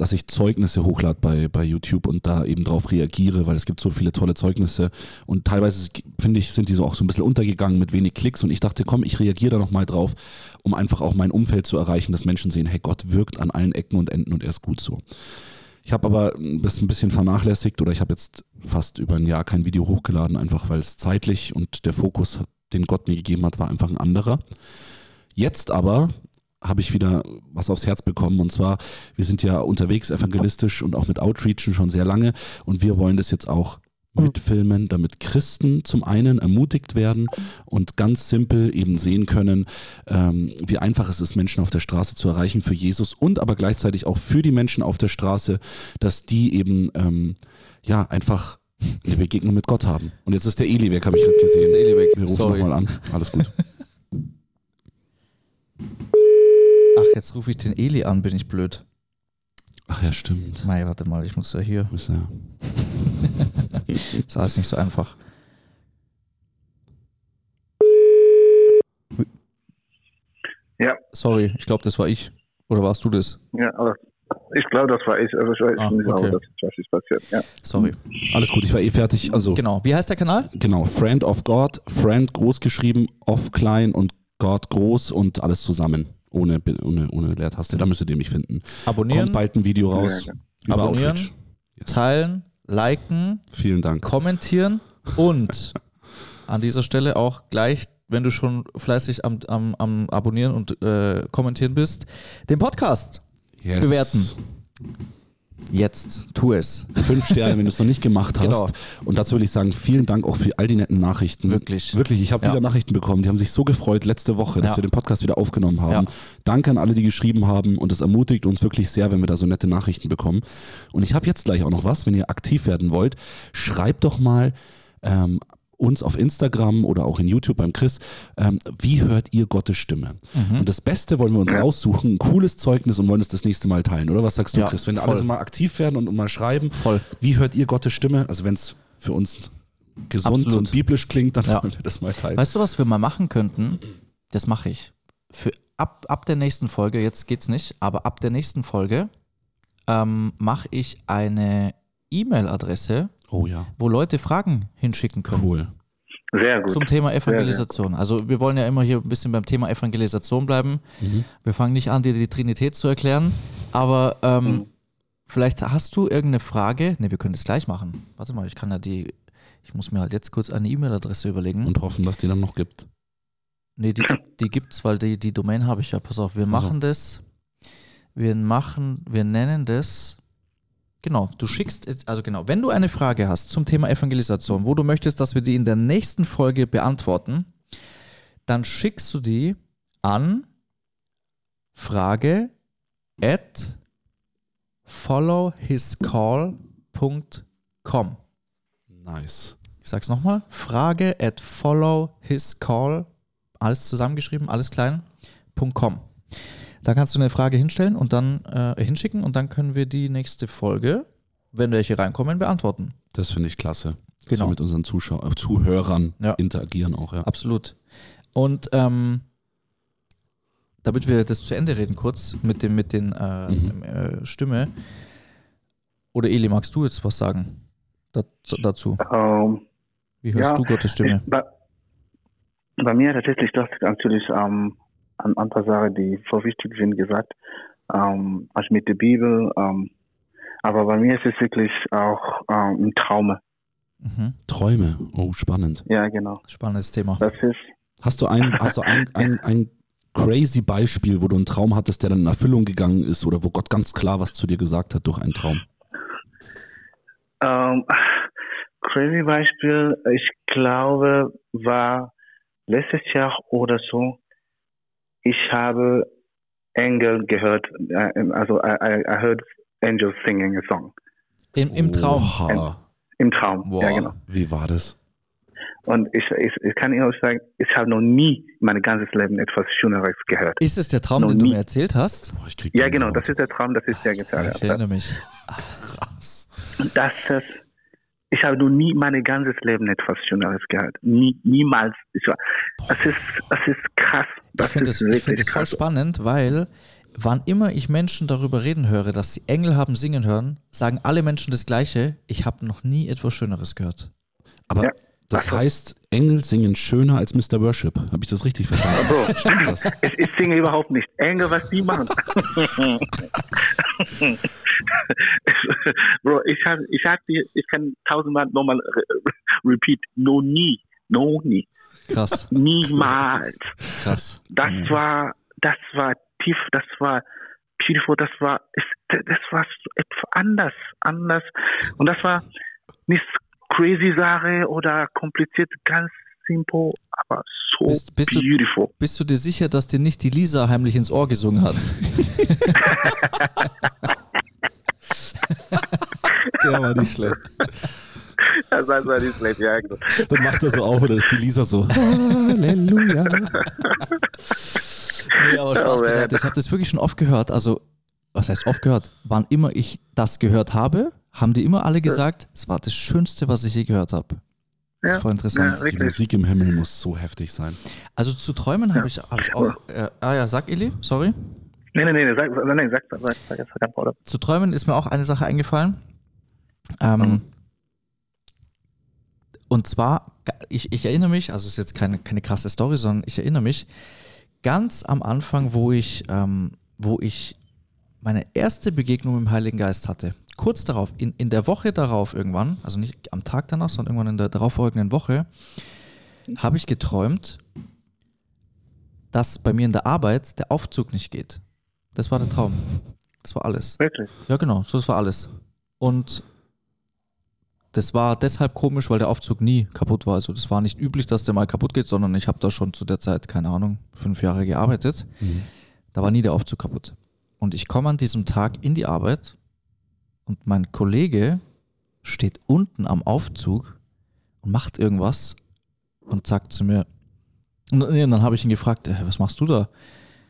dass ich Zeugnisse hochlade bei, bei YouTube und da eben drauf reagiere, weil es gibt so viele tolle Zeugnisse und teilweise finde ich, sind die so auch so ein bisschen untergegangen mit wenig Klicks und ich dachte, komm, ich reagiere da nochmal drauf, um einfach auch mein Umfeld zu erreichen, dass Menschen sehen, hey, Gott wirkt an allen Ecken und Enden und er ist gut so. Ich habe aber das ein bisschen vernachlässigt oder ich habe jetzt fast über ein Jahr kein Video hochgeladen, einfach weil es zeitlich und der Fokus, den Gott mir gegeben hat, war einfach ein anderer. Jetzt aber habe ich wieder was aufs Herz bekommen. Und zwar, wir sind ja unterwegs evangelistisch und auch mit Outreachen schon sehr lange. Und wir wollen das jetzt auch mitfilmen, damit Christen zum einen ermutigt werden und ganz simpel eben sehen können, ähm, wie einfach es ist, Menschen auf der Straße zu erreichen für Jesus und aber gleichzeitig auch für die Menschen auf der Straße, dass die eben ähm, ja einfach eine Begegnung mit Gott haben. Und jetzt ist der Eli weg, habe ich jetzt gesehen. Ist der Eli weg. Wir rufen nochmal an. Alles gut. Ach, jetzt rufe ich den Eli an, bin ich blöd. Ach ja, stimmt. Mei, warte mal, ich muss ja hier. Muss ja. ist alles nicht so einfach. Ja. Sorry, ich glaube, das war ich. Oder warst du das? Ja, aber ich glaube, das war ich. Also ich weiß ah, nicht, okay. was ist passiert. Ja. Sorry. Alles gut, ich war eh fertig. Also, genau. Wie heißt der Kanal? Genau, Friend of God, Friend groß geschrieben, off klein und God groß und alles zusammen. Ohne, ohne, ohne Leertaste. Da müsstet ihr mich finden. Abonnieren. Kommt bald ein Video raus. Ja, über Abonnieren, Outreach. Yes. teilen, liken. Vielen Dank. Kommentieren und an dieser Stelle auch gleich, wenn du schon fleißig am, am, am Abonnieren und äh, Kommentieren bist, den Podcast yes. bewerten. Jetzt, tu es. Fünf Sterne, wenn du es noch nicht gemacht hast. Genau. Und dazu will ich sagen, vielen Dank auch für all die netten Nachrichten. Wirklich. Wirklich, ich habe ja. wieder Nachrichten bekommen. Die haben sich so gefreut letzte Woche, dass ja. wir den Podcast wieder aufgenommen haben. Ja. Danke an alle, die geschrieben haben. Und es ermutigt uns wirklich sehr, wenn wir da so nette Nachrichten bekommen. Und ich habe jetzt gleich auch noch was, wenn ihr aktiv werden wollt. Schreibt doch mal ähm, uns auf Instagram oder auch in YouTube beim Chris, ähm, wie hört ihr Gottes Stimme? Mhm. Und das Beste wollen wir uns raussuchen, ein cooles Zeugnis und wollen es das nächste Mal teilen, oder? Was sagst du, ja, Chris? Wenn voll. alle mal aktiv werden und, mal schreiben, voll. wie hört ihr Gottes Stimme? Also wenn es für uns gesund Absolut. und biblisch klingt, dann ja. wollen wir das mal teilen. Weißt du, was wir mal machen könnten? Das mache ich. Für ab, ab der nächsten Folge, jetzt geht's nicht, aber ab der nächsten Folge ähm, mache ich eine E-Mail-Adresse, oh ja. wo Leute Fragen hinschicken können. Cool. Sehr gut. Zum Thema Evangelisation. Also wir wollen ja immer hier ein bisschen beim Thema Evangelisation bleiben. Mhm. Wir fangen nicht an, dir die Trinität zu erklären, aber ähm, mhm. vielleicht hast du irgendeine Frage. Ne, wir können das gleich machen. Warte mal, ich kann ja die, ich muss mir halt jetzt kurz eine E-Mail-Adresse überlegen. Und hoffen, dass die dann noch gibt. Nee, die, die es, weil die, die Domain habe ich ja. Pass auf, wir also. machen das. Wir machen, wir nennen das Genau, du schickst, also genau, wenn du eine Frage hast zum Thema Evangelisation, wo du möchtest, dass wir die in der nächsten Folge beantworten, dann schickst du die an frage at followhiscall.com. Nice. Ich sag's nochmal, frage at followhiscall, alles zusammengeschrieben, alles klein, .com. Da kannst du eine Frage hinstellen und dann äh, hinschicken und dann können wir die nächste Folge, wenn welche reinkommen, beantworten. Das finde ich klasse. Genau. So mit unseren Zuschau äh, Zuhörern ja. interagieren auch, ja. Absolut. Und ähm, damit wir das zu Ende reden kurz mit dem mit den äh, mhm. äh, Stimme. Oder Eli, magst du jetzt was sagen dazu? Um, ähm, Wie hörst ja, du Gottes Stimme? Ich, bei, bei, mir tatsächlich das natürlich ähm, an andere Sachen, die so wichtig sind, gesagt, ähm, als mit der Bibel. Ähm, aber bei mir ist es wirklich auch ähm, ein Traume. Mhm. Träume, oh spannend. Ja, genau. Spannendes Thema. Das ist. Hast du ein, hast du ein, ein, ein crazy Beispiel, wo du einen Traum hattest, der dann in Erfüllung gegangen ist oder wo Gott ganz klar was zu dir gesagt hat durch einen Traum? Um, ähm, crazy Beispiel, ich glaube, war letztes Jahr oder so, ich habe Engel gehört, äh, also I, I heard angels singing a song. Im, im Traum? Wow. Im Traum, wow. ja genau. Wie war das? Und ich, ich, ich kann Ihnen auch sagen, ich habe noch nie mein ganzes Leben etwas Schöneres gehört. Ist es der Traum, noch den nie. du mir erzählt hast? Boah, ja, genau, das ist der Traum, das ist der gesagt. Ich erinnere mich. Ach, krass. Das ist, ich habe noch nie mein ganzes Leben etwas Schöneres gehört. Nie, niemals. Ich war, es, ist, es ist krass. Das ich finde es find voll spannend, weil wann immer ich Menschen darüber reden höre, dass sie Engel haben singen hören, sagen alle Menschen das Gleiche. Ich habe noch nie etwas Schöneres gehört. Aber ja. Das also, heißt, Engel singen schöner als Mr. Worship. Habe ich das richtig verstanden? Bro, Stimmt das? Ich, ich singe überhaupt nicht. Engel, was die machen. Bro, ich, hab, ich, hab ich kann tausendmal nochmal repeat. No nie. No nie. Krass. Niemals. Krass. Das mhm. war, das war tief, das war beautiful, das war, das war etwas anders, anders. Und das war nicht crazy Sache oder kompliziert, ganz simple, aber so bist, bist beautiful. Du, bist du dir sicher, dass dir nicht die Lisa heimlich ins Ohr gesungen hat? Der war nicht schlecht. Das war nicht schlecht, ja. Genau. Dann macht er so auf und dann ist die Lisa so, Halleluja. Nee, aber Spaß oh, beiseite. Ich habe das wirklich schon oft gehört. Also, was heißt oft gehört? Wann immer ich das gehört habe, haben die immer alle gesagt, es war das Schönste, was ich je gehört habe. Das ja, ist voll interessant. Ja, die Musik im Himmel muss so heftig sein. Also zu träumen habe ich, hab ich auch. Äh, ah ja, sag Eli, sorry. Nee, nee, nee, sag, nee, sag, sag, sag, sag jetzt kein Problem. Zu träumen ist mir auch eine Sache eingefallen. Ähm, mhm. Und zwar, ich, ich erinnere mich, also es ist jetzt keine, keine krasse Story, sondern ich erinnere mich ganz am Anfang, wo ich, ähm, wo ich meine erste Begegnung mit dem Heiligen Geist hatte kurz darauf, in, in der Woche darauf irgendwann, also nicht am Tag danach, sondern irgendwann in der darauffolgenden Woche, habe ich geträumt, dass bei mir in der Arbeit der Aufzug nicht geht. Das war der Traum. Das war alles. Wirklich? Ja, genau, so das war alles. Und das war deshalb komisch, weil der Aufzug nie kaputt war. Also das war nicht üblich, dass der mal kaputt geht, sondern ich habe da schon zu der Zeit, keine Ahnung, fünf Jahre gearbeitet. Mhm. Da war nie der Aufzug kaputt. Und ich komme an diesem Tag in die Arbeit und mein Kollege steht unten am Aufzug und macht irgendwas und sagt zu mir, und dann habe ich ihn gefragt, äh, was machst du da?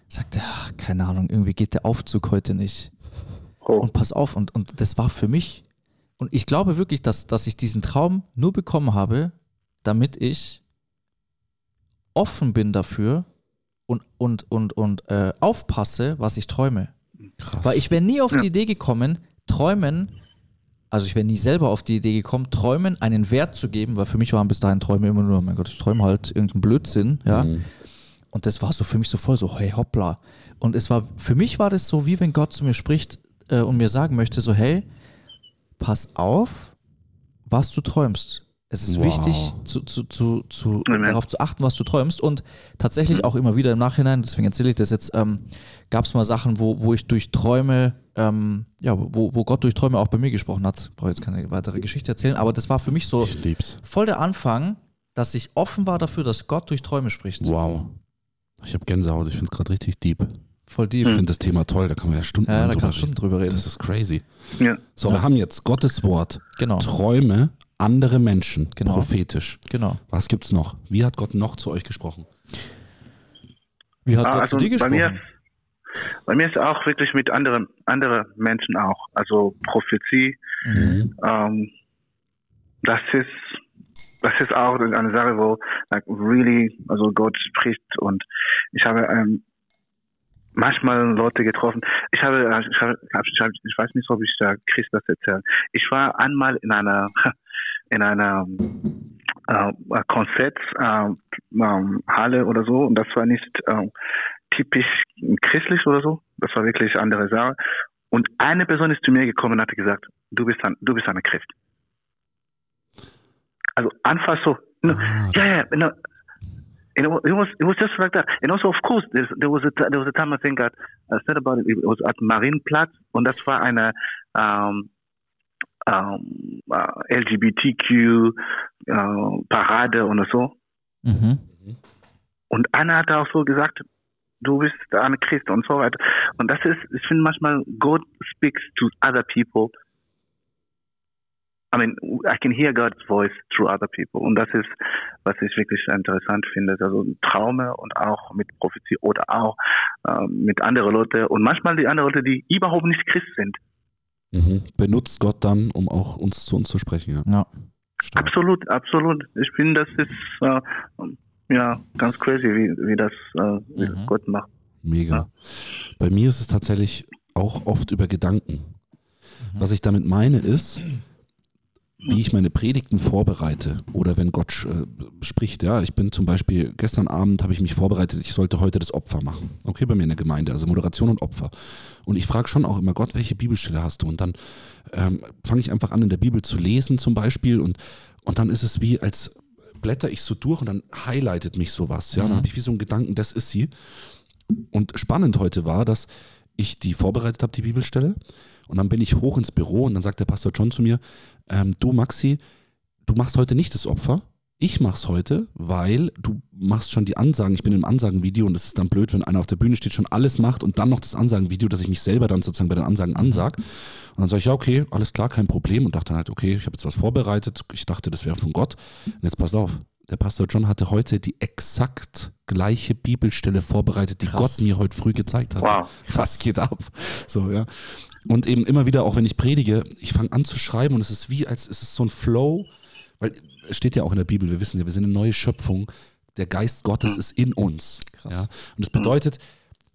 Sagt er, keine Ahnung, irgendwie geht der Aufzug heute nicht. Oh. Und pass auf, und, und das war für mich, und ich glaube wirklich, dass, dass ich diesen Traum nur bekommen habe, damit ich offen bin dafür und, und, und, und äh, aufpasse, was ich träume. Krass. Weil ich wäre nie auf ja. die Idee gekommen, Träumen also ich wäre nie selber auf die Idee gekommen, Träumen einen Wert zu geben, weil für mich waren bis dahin Träume immer nur, mein Gott, ich träume halt irgendeinen Blödsinn, ja. Mhm. Und das war so für mich so voll so, hey, hoppla. Und es war, für mich war das so, wie wenn Gott zu mir spricht äh, und mir sagen möchte, so, hey, pass auf, was du träumst. Es ist wow. wichtig, zu, zu, zu, zu darauf zu achten, was du träumst. Und tatsächlich mhm. auch immer wieder im Nachhinein, deswegen erzähle ich das jetzt, ähm, gab es mal Sachen, wo, wo ich durch Träume, ähm, ja, wo, wo Gott durch Träume auch bei mir gesprochen hat. Ich brauche jetzt keine weitere Geschichte erzählen, aber das war für mich so voll der Anfang, dass ich offen war dafür, dass Gott durch Träume spricht. Wow. Ich habe Gänsehaut, ich finde es gerade richtig deep. Voll deep. Ich finde das Thema toll, da kann man ja Stunden, ja, da drüber, kann Stunden drüber reden. Das ist crazy. Ja. So, ja. wir haben jetzt Gottes Wort, genau. Träume, andere Menschen, genau. prophetisch. Genau. Was gibt's noch? Wie hat Gott noch zu euch gesprochen? Wie hat ah, Gott also zu dir gesprochen? Bei mir, bei mir ist auch wirklich mit anderen andere Menschen auch. Also Prophezie. Mhm. Ähm, das ist das ist auch eine Sache, wo like really, also Gott spricht und ich habe ähm, manchmal Leute getroffen. Ich habe, ich habe, ich weiß nicht, ob ich da Chris das erzählen. Ich war einmal in einer in einer äh, Konzerthalle äh, oder so und das war nicht äh, typisch christlich oder so. Das war wirklich andere Sache. Und eine Person ist zu mir gekommen und hat gesagt, du bist ein, du bist eine Christ. Also einfach so, no, ah. yeah, yeah, no, it, it was it was just like that. And also, of course, there was a there was a time I think I, I said about it. It was at Marienplatz und das war eine um, um, uh, LGBTQ uh, Parade und so. Mhm. Und Anna hat auch so gesagt, du bist eine Christ und so weiter. Und das ist, ich finde manchmal, God speaks to other people I mean, I can hear God's voice through other people. Und das ist, was ich wirklich interessant finde. Also Traume und auch mit Prophezie oder auch äh, mit anderen Leuten und manchmal die anderen Leute, die überhaupt nicht Christ sind. Mhm. Benutzt Gott dann, um auch uns zu uns zu sprechen. Ja. ja. Absolut, absolut. Ich finde, das ist äh, ja ganz crazy, wie, wie das äh, wie mhm. Gott macht. Mega. Ja. Bei mir ist es tatsächlich auch oft über Gedanken. Mhm. Was ich damit meine ist, wie ich meine Predigten vorbereite oder wenn Gott äh, spricht. Ja, ich bin zum Beispiel, gestern Abend habe ich mich vorbereitet, ich sollte heute das Opfer machen. Okay, bei mir in der Gemeinde, also Moderation und Opfer. Und ich frage schon auch immer, Gott, welche Bibelstelle hast du? Und dann ähm, fange ich einfach an, in der Bibel zu lesen zum Beispiel und, und dann ist es wie, als blätter ich so durch und dann highlightet mich sowas. Ja, mhm. dann habe ich wie so einen Gedanken, das ist sie. Und spannend heute war, dass ich die vorbereitet habe, die Bibelstelle. Und dann bin ich hoch ins Büro und dann sagt der Pastor John zu mir, ähm, du Maxi, du machst heute nicht das Opfer. Ich mach's heute, weil du machst schon die Ansagen. Ich bin im Ansagenvideo und es ist dann blöd, wenn einer auf der Bühne steht, schon alles macht und dann noch das Ansagenvideo, dass ich mich selber dann sozusagen bei den Ansagen ansag. Und dann sage ich, ja, okay, alles klar, kein Problem. Und dachte dann halt, okay, ich habe jetzt was vorbereitet. Ich dachte, das wäre von Gott. Und jetzt pass auf, der Pastor John hatte heute die exakt gleiche Bibelstelle vorbereitet, die Krass. Gott mir heute früh gezeigt hat. Wow. Was geht ab? So, ja. Und eben immer wieder, auch wenn ich predige, ich fange an zu schreiben und es ist wie, als es ist so ein Flow, weil es steht ja auch in der Bibel, wir wissen ja, wir sind eine neue Schöpfung. Der Geist Gottes ist in uns. Krass. Ja? Und das bedeutet,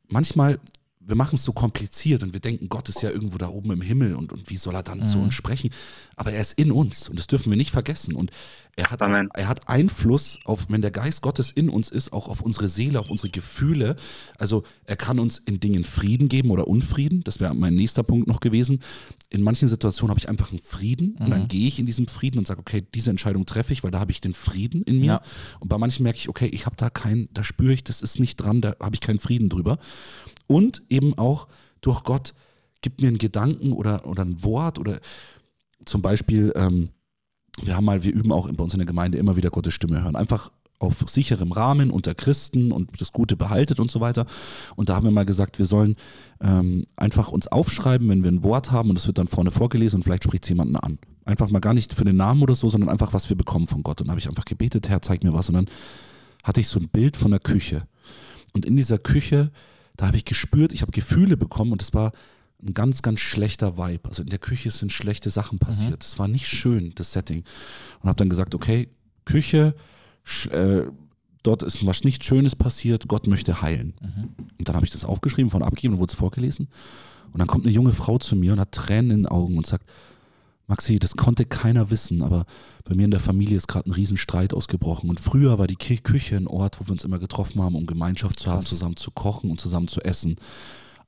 manchmal wir machen es so kompliziert und wir denken, Gott ist ja irgendwo da oben im Himmel und, und wie soll er dann mhm. zu uns sprechen? Aber er ist in uns und das dürfen wir nicht vergessen. Und er hat, er hat Einfluss auf, wenn der Geist Gottes in uns ist, auch auf unsere Seele, auf unsere Gefühle. Also er kann uns in Dingen Frieden geben oder Unfrieden. Das wäre mein nächster Punkt noch gewesen. In manchen Situationen habe ich einfach einen Frieden mhm. und dann mhm. gehe ich in diesem Frieden und sage, okay, diese Entscheidung treffe ich, weil da habe ich den Frieden in mir. Ja. Und bei manchen merke ich, okay, ich habe da keinen, da spüre ich, das ist nicht dran, da habe ich keinen Frieden drüber und eben auch durch Gott gibt mir einen Gedanken oder, oder ein Wort oder zum Beispiel, ähm, wir haben mal, wir üben auch bei uns in der Gemeinde immer wieder Gottes Stimme hören. Einfach auf sicherem Rahmen unter Christen und das Gute behaltet und so weiter. Und da haben wir mal gesagt, wir sollen ähm, einfach uns aufschreiben, wenn wir ein Wort haben und es wird dann vorne vorgelesen und vielleicht spricht es jemanden an. Einfach mal gar nicht für den Namen oder so, sondern einfach, was wir bekommen von Gott. Und dann habe ich einfach gebetet, Herr, zeig mir was. Und dann hatte ich so ein Bild von der Küche. Und in dieser Küche da habe ich gespürt, ich habe Gefühle bekommen und es war ein ganz, ganz schlechter Vibe. Also in der Küche sind schlechte Sachen passiert. Es mhm. war nicht schön, das Setting. Und habe dann gesagt, okay, Küche, äh, dort ist was nicht Schönes passiert, Gott möchte heilen. Mhm. Und dann habe ich das aufgeschrieben, von abgegeben und wurde es vorgelesen. Und dann kommt eine junge Frau zu mir und hat Tränen in den Augen und sagt, Maxi, das konnte keiner wissen, aber bei mir in der Familie ist gerade ein Riesenstreit ausgebrochen. Und früher war die Küche ein Ort, wo wir uns immer getroffen haben, um Gemeinschaft zu Krass. haben, zusammen zu kochen und zusammen zu essen.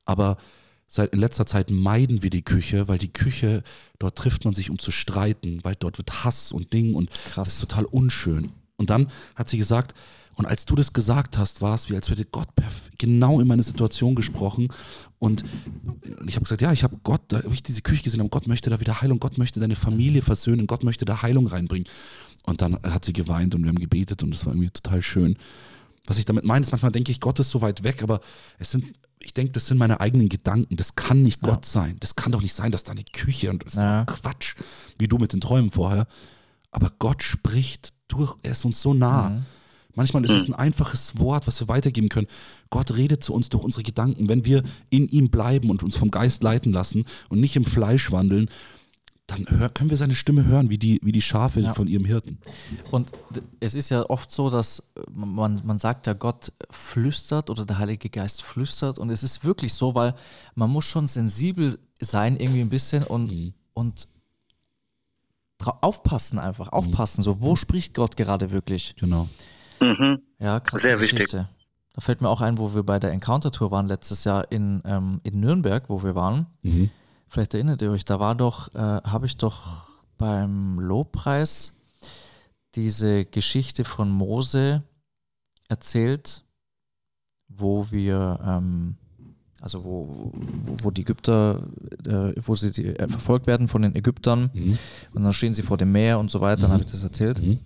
Aber seit in letzter Zeit meiden wir die Küche, weil die Küche, dort trifft man sich, um zu streiten, weil dort wird Hass und Ding und Krass. das ist total unschön. Und dann hat sie gesagt, und als du das gesagt hast, war es wie, als hätte Gott genau in meine Situation gesprochen. Und ich habe gesagt, ja, ich habe Gott, da habe ich diese Küche gesehen, aber Gott möchte da wieder Heilung, Gott möchte deine Familie versöhnen, Gott möchte da Heilung reinbringen. Und dann hat sie geweint und wir haben gebetet und es war irgendwie total schön. Was ich damit meine, ist manchmal denke ich, Gott ist so weit weg, aber es sind, ich denke, das sind meine eigenen Gedanken. Das kann nicht ja. Gott sein. Das kann doch nicht sein, dass da eine Küche und das ist ja. Quatsch, wie du mit den Träumen vorher. Aber Gott spricht durch, er ist uns so nah. Mhm. Manchmal ist es hm. ein einfaches Wort, was wir weitergeben können. Gott redet zu uns durch unsere Gedanken. Wenn wir in ihm bleiben und uns vom Geist leiten lassen und nicht im Fleisch wandeln, dann hör, können wir seine Stimme hören, wie die, wie die Schafe ja. von ihrem Hirten. Und es ist ja oft so, dass man, man sagt ja, Gott flüstert oder der Heilige Geist flüstert. Und es ist wirklich so, weil man muss schon sensibel sein, irgendwie ein bisschen und, mhm. und aufpassen einfach, aufpassen. Mhm. So, wo spricht Gott gerade wirklich? Genau. Mhm. Ja, krass. Sehr Geschichte. wichtig. Da fällt mir auch ein, wo wir bei der Encounter-Tour waren letztes Jahr in, ähm, in Nürnberg, wo wir waren. Mhm. Vielleicht erinnert ihr euch, da war doch, äh, habe ich doch beim Lobpreis diese Geschichte von Mose erzählt, wo wir, ähm, also wo, wo, wo, die Ägypter, äh, wo sie die, äh, verfolgt werden von den Ägyptern mhm. und dann stehen sie vor dem Meer und so weiter, dann mhm. habe ich das erzählt. Mhm.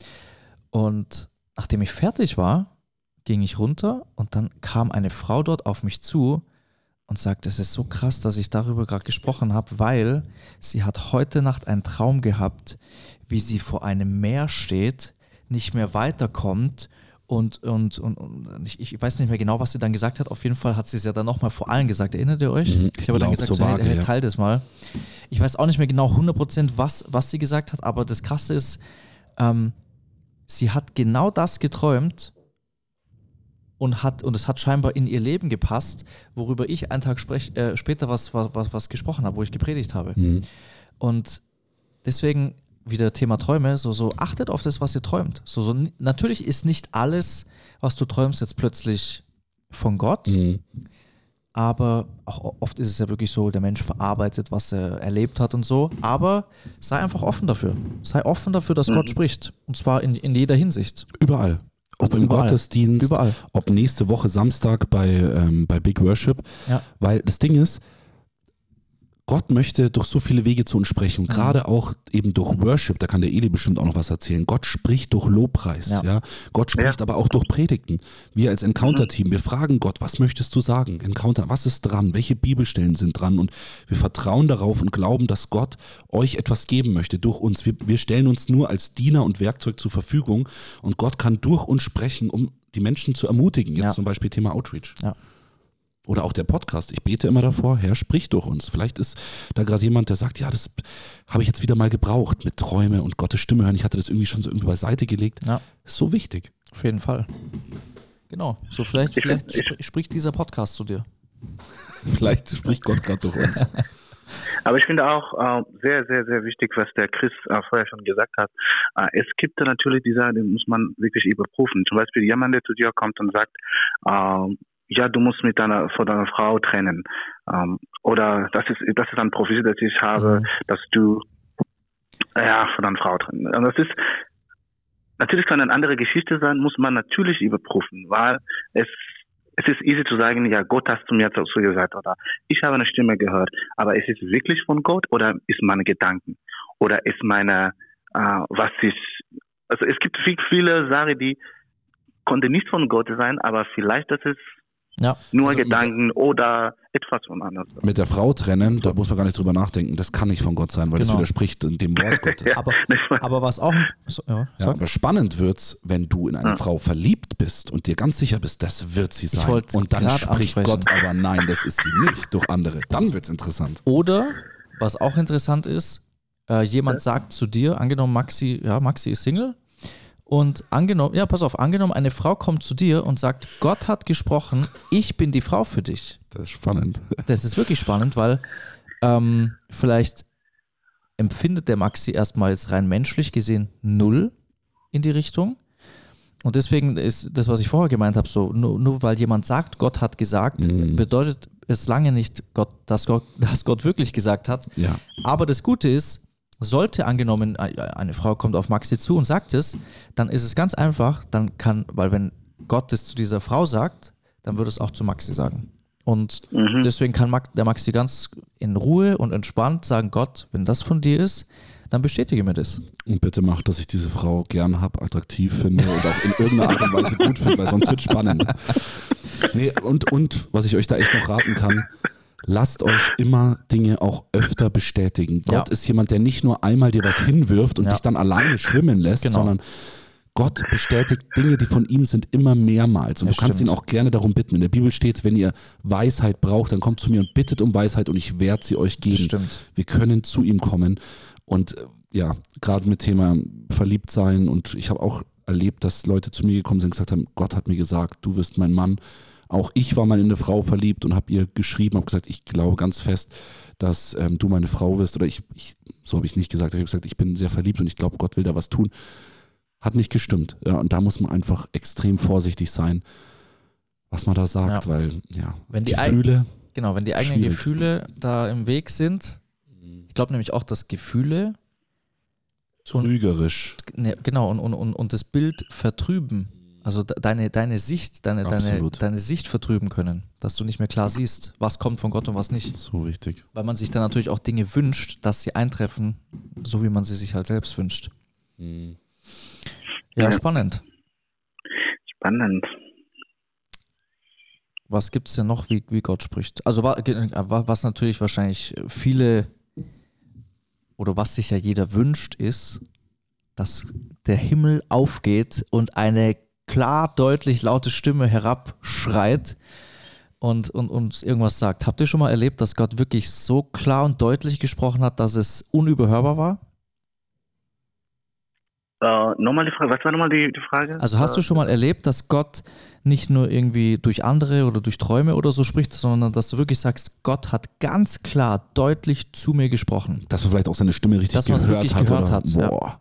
Und nachdem ich fertig war, ging ich runter und dann kam eine Frau dort auf mich zu und sagte, es ist so krass, dass ich darüber gerade gesprochen habe, weil sie hat heute Nacht einen Traum gehabt, wie sie vor einem Meer steht, nicht mehr weiterkommt und, und, und, und ich, ich, weiß nicht mehr genau, was sie dann gesagt hat. Auf jeden Fall hat sie es ja dann nochmal vor allen gesagt. Erinnert ihr euch? Mhm, ich, ich habe dann gesagt, so vage, hey, hey, teil das mal. Ich weiß auch nicht mehr genau 100% was, was sie gesagt hat, aber das Krasse ist, ähm, sie hat genau das geträumt und hat und es hat scheinbar in ihr Leben gepasst, worüber ich einen Tag sprech, äh, später was, was, was, gesprochen habe, wo ich gepredigt habe. Mhm. Und deswegen wieder Thema Träume, so, so achtet auf das, was ihr träumt. So, so, natürlich ist nicht alles, was du träumst, jetzt plötzlich von Gott. Mhm. Aber auch oft ist es ja wirklich so, der Mensch verarbeitet, was er erlebt hat und so. Aber sei einfach offen dafür. Sei offen dafür, dass mhm. Gott spricht. Und zwar in, in jeder Hinsicht. Überall. Ob im Überall. Gottesdienst, Überall. ob nächste Woche Samstag bei, ähm, bei Big Worship. Ja. Weil das Ding ist, Gott möchte durch so viele Wege zu uns sprechen. Und mhm. gerade auch eben durch Worship, da kann der Eli bestimmt auch noch was erzählen. Gott spricht durch Lobpreis, ja. ja? Gott spricht ja. aber auch durch Predigten. Wir als Encounter-Team, wir fragen Gott, was möchtest du sagen? Encounter, was ist dran? Welche Bibelstellen sind dran? Und wir vertrauen darauf und glauben, dass Gott euch etwas geben möchte durch uns. Wir, wir stellen uns nur als Diener und Werkzeug zur Verfügung und Gott kann durch uns sprechen, um die Menschen zu ermutigen. Jetzt ja. zum Beispiel Thema Outreach. Ja. Oder auch der Podcast. Ich bete immer davor, Herr, sprich durch uns. Vielleicht ist da gerade jemand, der sagt, ja, das habe ich jetzt wieder mal gebraucht mit Träume und Gottes Stimme hören. Ich hatte das irgendwie schon so irgendwie beiseite gelegt. Ja. Ist so wichtig. Auf jeden Fall. Genau. So vielleicht, vielleicht spricht dieser Podcast zu dir. vielleicht spricht Gott gerade durch uns. Aber ich finde auch äh, sehr, sehr, sehr wichtig, was der Chris äh, vorher schon gesagt hat. Äh, es gibt da natürlich die Sachen, die muss man wirklich überprüfen. Zum Beispiel jemand, der zu dir kommt und sagt, äh, ja, du musst mit deiner, von deiner Frau trennen. Ähm, oder das ist, das ist ein Profil, das ich habe, mhm. dass du, ja, von deiner Frau trennen. Und das ist, natürlich kann eine andere Geschichte sein, muss man natürlich überprüfen, weil es, es ist easy zu sagen, ja, Gott hast du mir dazu gesagt, oder ich habe eine Stimme gehört, aber ist es wirklich von Gott oder ist meine Gedanken? Oder ist meine, äh, was ich, also es gibt viel, viele Sachen, die konnte nicht von Gott sein, aber vielleicht das ist ja. Nur also Gedanken oder etwas von anders. Mit der Frau trennen, da muss man gar nicht drüber nachdenken. Das kann nicht von Gott sein, weil genau. das widerspricht dem Wort Gottes. ja, aber, aber, was auch. So, ja, ja, aber spannend wird's, wenn du in eine ja. Frau verliebt bist und dir ganz sicher bist, das wird sie sein. Und dann spricht ansprechen. Gott aber nein, das ist sie nicht durch andere. Dann wird es interessant. Oder, was auch interessant ist, äh, jemand sagt zu dir, angenommen Maxi, ja, Maxi ist Single und angenommen, ja, pass auf, angenommen, eine Frau kommt zu dir und sagt, Gott hat gesprochen, ich bin die Frau für dich. Das ist spannend. Das ist wirklich spannend, weil ähm, vielleicht empfindet der Maxi erstmal jetzt rein menschlich gesehen null in die Richtung. Und deswegen ist das, was ich vorher gemeint habe, so, nur, nur weil jemand sagt, Gott hat gesagt, mhm. bedeutet es lange nicht, Gott, dass, Gott, dass Gott wirklich gesagt hat. Ja. Aber das Gute ist, sollte angenommen, eine Frau kommt auf Maxi zu und sagt es, dann ist es ganz einfach, dann kann, weil wenn Gott es zu dieser Frau sagt, dann würde es auch zu Maxi sagen. Und mhm. deswegen kann der Maxi ganz in Ruhe und entspannt sagen, Gott, wenn das von dir ist, dann bestätige mir das. Und bitte mach, dass ich diese Frau gern habe, attraktiv finde und auch in irgendeiner Art und Weise gut finde, weil sonst wird es spannend. Nee, und, und was ich euch da echt noch raten kann, lasst euch immer Dinge auch öfter bestätigen. Gott ja. ist jemand, der nicht nur einmal dir was hinwirft und ja. dich dann alleine schwimmen lässt, genau. sondern Gott bestätigt Dinge, die von ihm sind, immer mehrmals. Und das du kannst stimmt. ihn auch gerne darum bitten. In der Bibel steht, wenn ihr Weisheit braucht, dann kommt zu mir und bittet um Weisheit und ich werde sie euch geben. Wir können zu ihm kommen. Und äh, ja, gerade mit Thema Verliebtsein und ich habe auch erlebt, dass Leute zu mir gekommen sind und gesagt haben, Gott hat mir gesagt, du wirst mein Mann. Auch ich war mal in eine Frau verliebt und habe ihr geschrieben, habe gesagt, ich glaube ganz fest, dass ähm, du meine Frau wirst. Oder ich, ich so habe ich es nicht gesagt, ich habe gesagt, ich bin sehr verliebt und ich glaube, Gott will da was tun. Hat nicht gestimmt. Ja, und da muss man einfach extrem vorsichtig sein, was man da sagt, ja. weil ja, wenn die Gefühle. Genau, wenn die eigenen schwierig. Gefühle da im Weg sind, ich glaube nämlich auch, dass Gefühle trügerisch. Und, ne, genau, und, und, und, und das Bild vertrüben. Also deine, deine Sicht, deine, deine, deine Sicht vertrüben können, dass du nicht mehr klar siehst, was kommt von Gott und was nicht. So wichtig. Weil man sich dann natürlich auch Dinge wünscht, dass sie eintreffen, so wie man sie sich halt selbst wünscht. Mhm. Ja, ja, spannend. Spannend. Was gibt es denn noch, wie, wie Gott spricht? Also was natürlich wahrscheinlich viele oder was sich ja jeder wünscht, ist, dass der Himmel aufgeht und eine klar, deutlich laute Stimme herabschreit und, und uns irgendwas sagt. Habt ihr schon mal erlebt, dass Gott wirklich so klar und deutlich gesprochen hat, dass es unüberhörbar war? Uh, nochmal die Frage, was war nochmal die, die Frage? Also hast du schon mal erlebt, dass Gott nicht nur irgendwie durch andere oder durch Träume oder so spricht, sondern dass du wirklich sagst, Gott hat ganz klar, deutlich zu mir gesprochen. Dass man vielleicht auch seine Stimme richtig dass gehört hat. Gehört hat boah. Ja.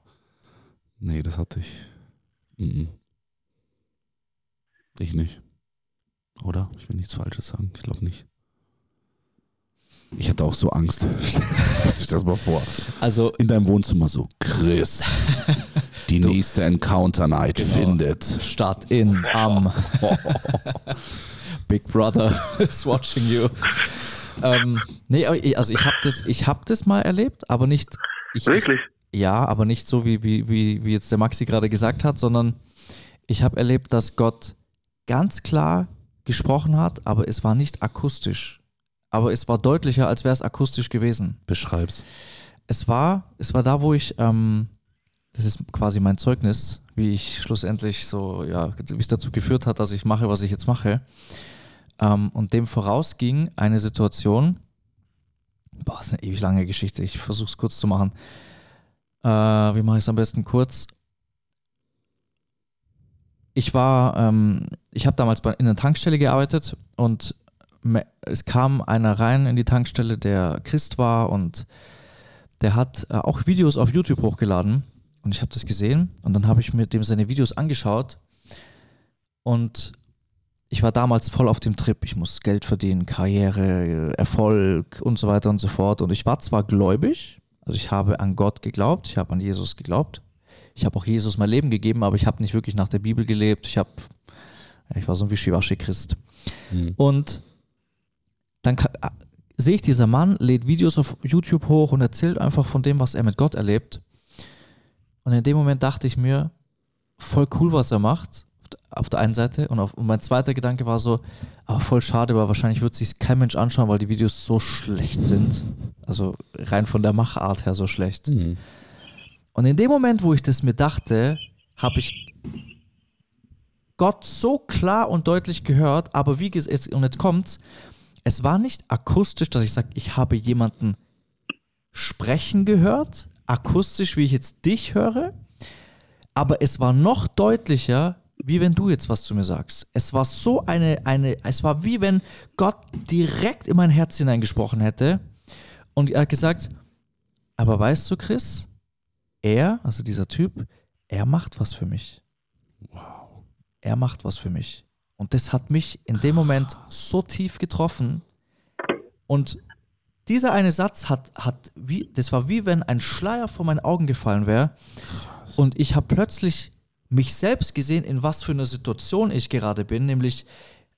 Nee, das hatte ich. Mhm. Ich nicht. Oder? Ich will nichts Falsches sagen. Ich glaube nicht. Ich hatte auch so Angst. Stell sich das mal vor. Also in deinem Wohnzimmer so, Chris, die du, nächste Encounter Night genau, findet statt in am Big Brother is watching you. Ähm, nee, also ich habe das, ich habe das mal erlebt, aber nicht. Ich, Wirklich? Ich, ja, aber nicht so wie, wie, wie, wie jetzt der Maxi gerade gesagt hat, sondern ich habe erlebt, dass Gott ganz klar gesprochen hat, aber es war nicht akustisch aber es war deutlicher, als wäre es akustisch gewesen. Beschreib's. Es war, es war da, wo ich, ähm, das ist quasi mein Zeugnis, wie ich schlussendlich so, ja, wie es dazu geführt hat, dass ich mache, was ich jetzt mache. Ähm, und dem vorausging eine Situation, boah, das ist eine ewig lange Geschichte, ich versuche es kurz zu machen. Äh, wie mache ich es am besten kurz? Ich war, ähm, ich habe damals in einer Tankstelle gearbeitet und es kam einer rein in die Tankstelle, der Christ war und der hat äh, auch Videos auf YouTube hochgeladen und ich habe das gesehen und dann habe ich mir dem seine Videos angeschaut und ich war damals voll auf dem Trip. Ich muss Geld verdienen, Karriere, Erfolg und so weiter und so fort. Und ich war zwar gläubig, also ich habe an Gott geglaubt, ich habe an Jesus geglaubt. Ich habe auch Jesus mein Leben gegeben, aber ich habe nicht wirklich nach der Bibel gelebt. Ich habe, ich war so ein Wischiwaschi-Christ. Mhm. Und dann äh, sehe ich, dieser Mann lädt Videos auf YouTube hoch und erzählt einfach von dem, was er mit Gott erlebt. Und in dem Moment dachte ich mir, voll cool, was er macht, auf der einen Seite. Und, auf, und mein zweiter Gedanke war so, aber voll schade, weil wahrscheinlich wird sich kein Mensch anschauen, weil die Videos so schlecht sind. Also rein von der Machart her so schlecht. Mhm. Und in dem Moment, wo ich das mir dachte, habe ich Gott so klar und deutlich gehört, aber wie gesagt, und jetzt kommt's, es war nicht akustisch, dass ich sage, ich habe jemanden sprechen gehört, akustisch, wie ich jetzt dich höre, aber es war noch deutlicher, wie wenn du jetzt was zu mir sagst. Es war so eine, eine, es war wie wenn Gott direkt in mein Herz hineingesprochen hätte und er hat gesagt, Aber weißt du, Chris, er, also dieser Typ, er macht was für mich. Wow. Er macht was für mich. Und das hat mich in dem Moment so tief getroffen. Und dieser eine Satz hat, hat wie, das war wie wenn ein Schleier vor meinen Augen gefallen wäre. Und ich habe plötzlich mich selbst gesehen, in was für einer Situation ich gerade bin. Nämlich,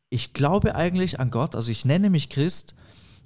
ich glaube eigentlich an Gott, also ich nenne mich Christ,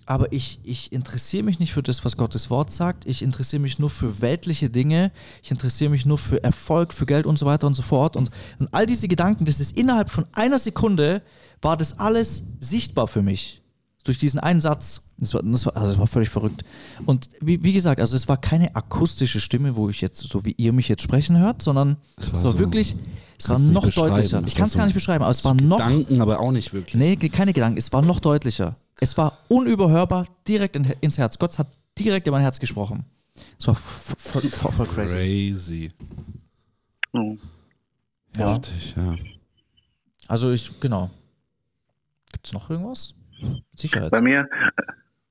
aber ich, ich interessiere mich nicht für das, was Gottes Wort sagt. Ich interessiere mich nur für weltliche Dinge. Ich interessiere mich nur für Erfolg, für Geld und so weiter und so fort. Und, und all diese Gedanken, das ist innerhalb von einer Sekunde, war das alles sichtbar für mich. Durch diesen einen Satz. Das war, das war, also das war völlig verrückt. Und wie, wie, gesagt, also es war keine akustische Stimme, wo ich jetzt, so wie ihr mich jetzt sprechen hört, sondern es war, es war so, wirklich, es war noch deutlicher. Ich kann es gar nicht beschreiben, aber es war noch. Gedanken, aber auch nicht wirklich. Nee, keine Gedanken, es war noch deutlicher. Es war unüberhörbar, direkt in, ins Herz. Gott hat direkt in mein Herz gesprochen. Es war voll, voll, voll crazy. Crazy. Oh. Ja. Heftig, ja. Also ich, genau. Gibt es noch irgendwas? Sicherheit. Bei mir,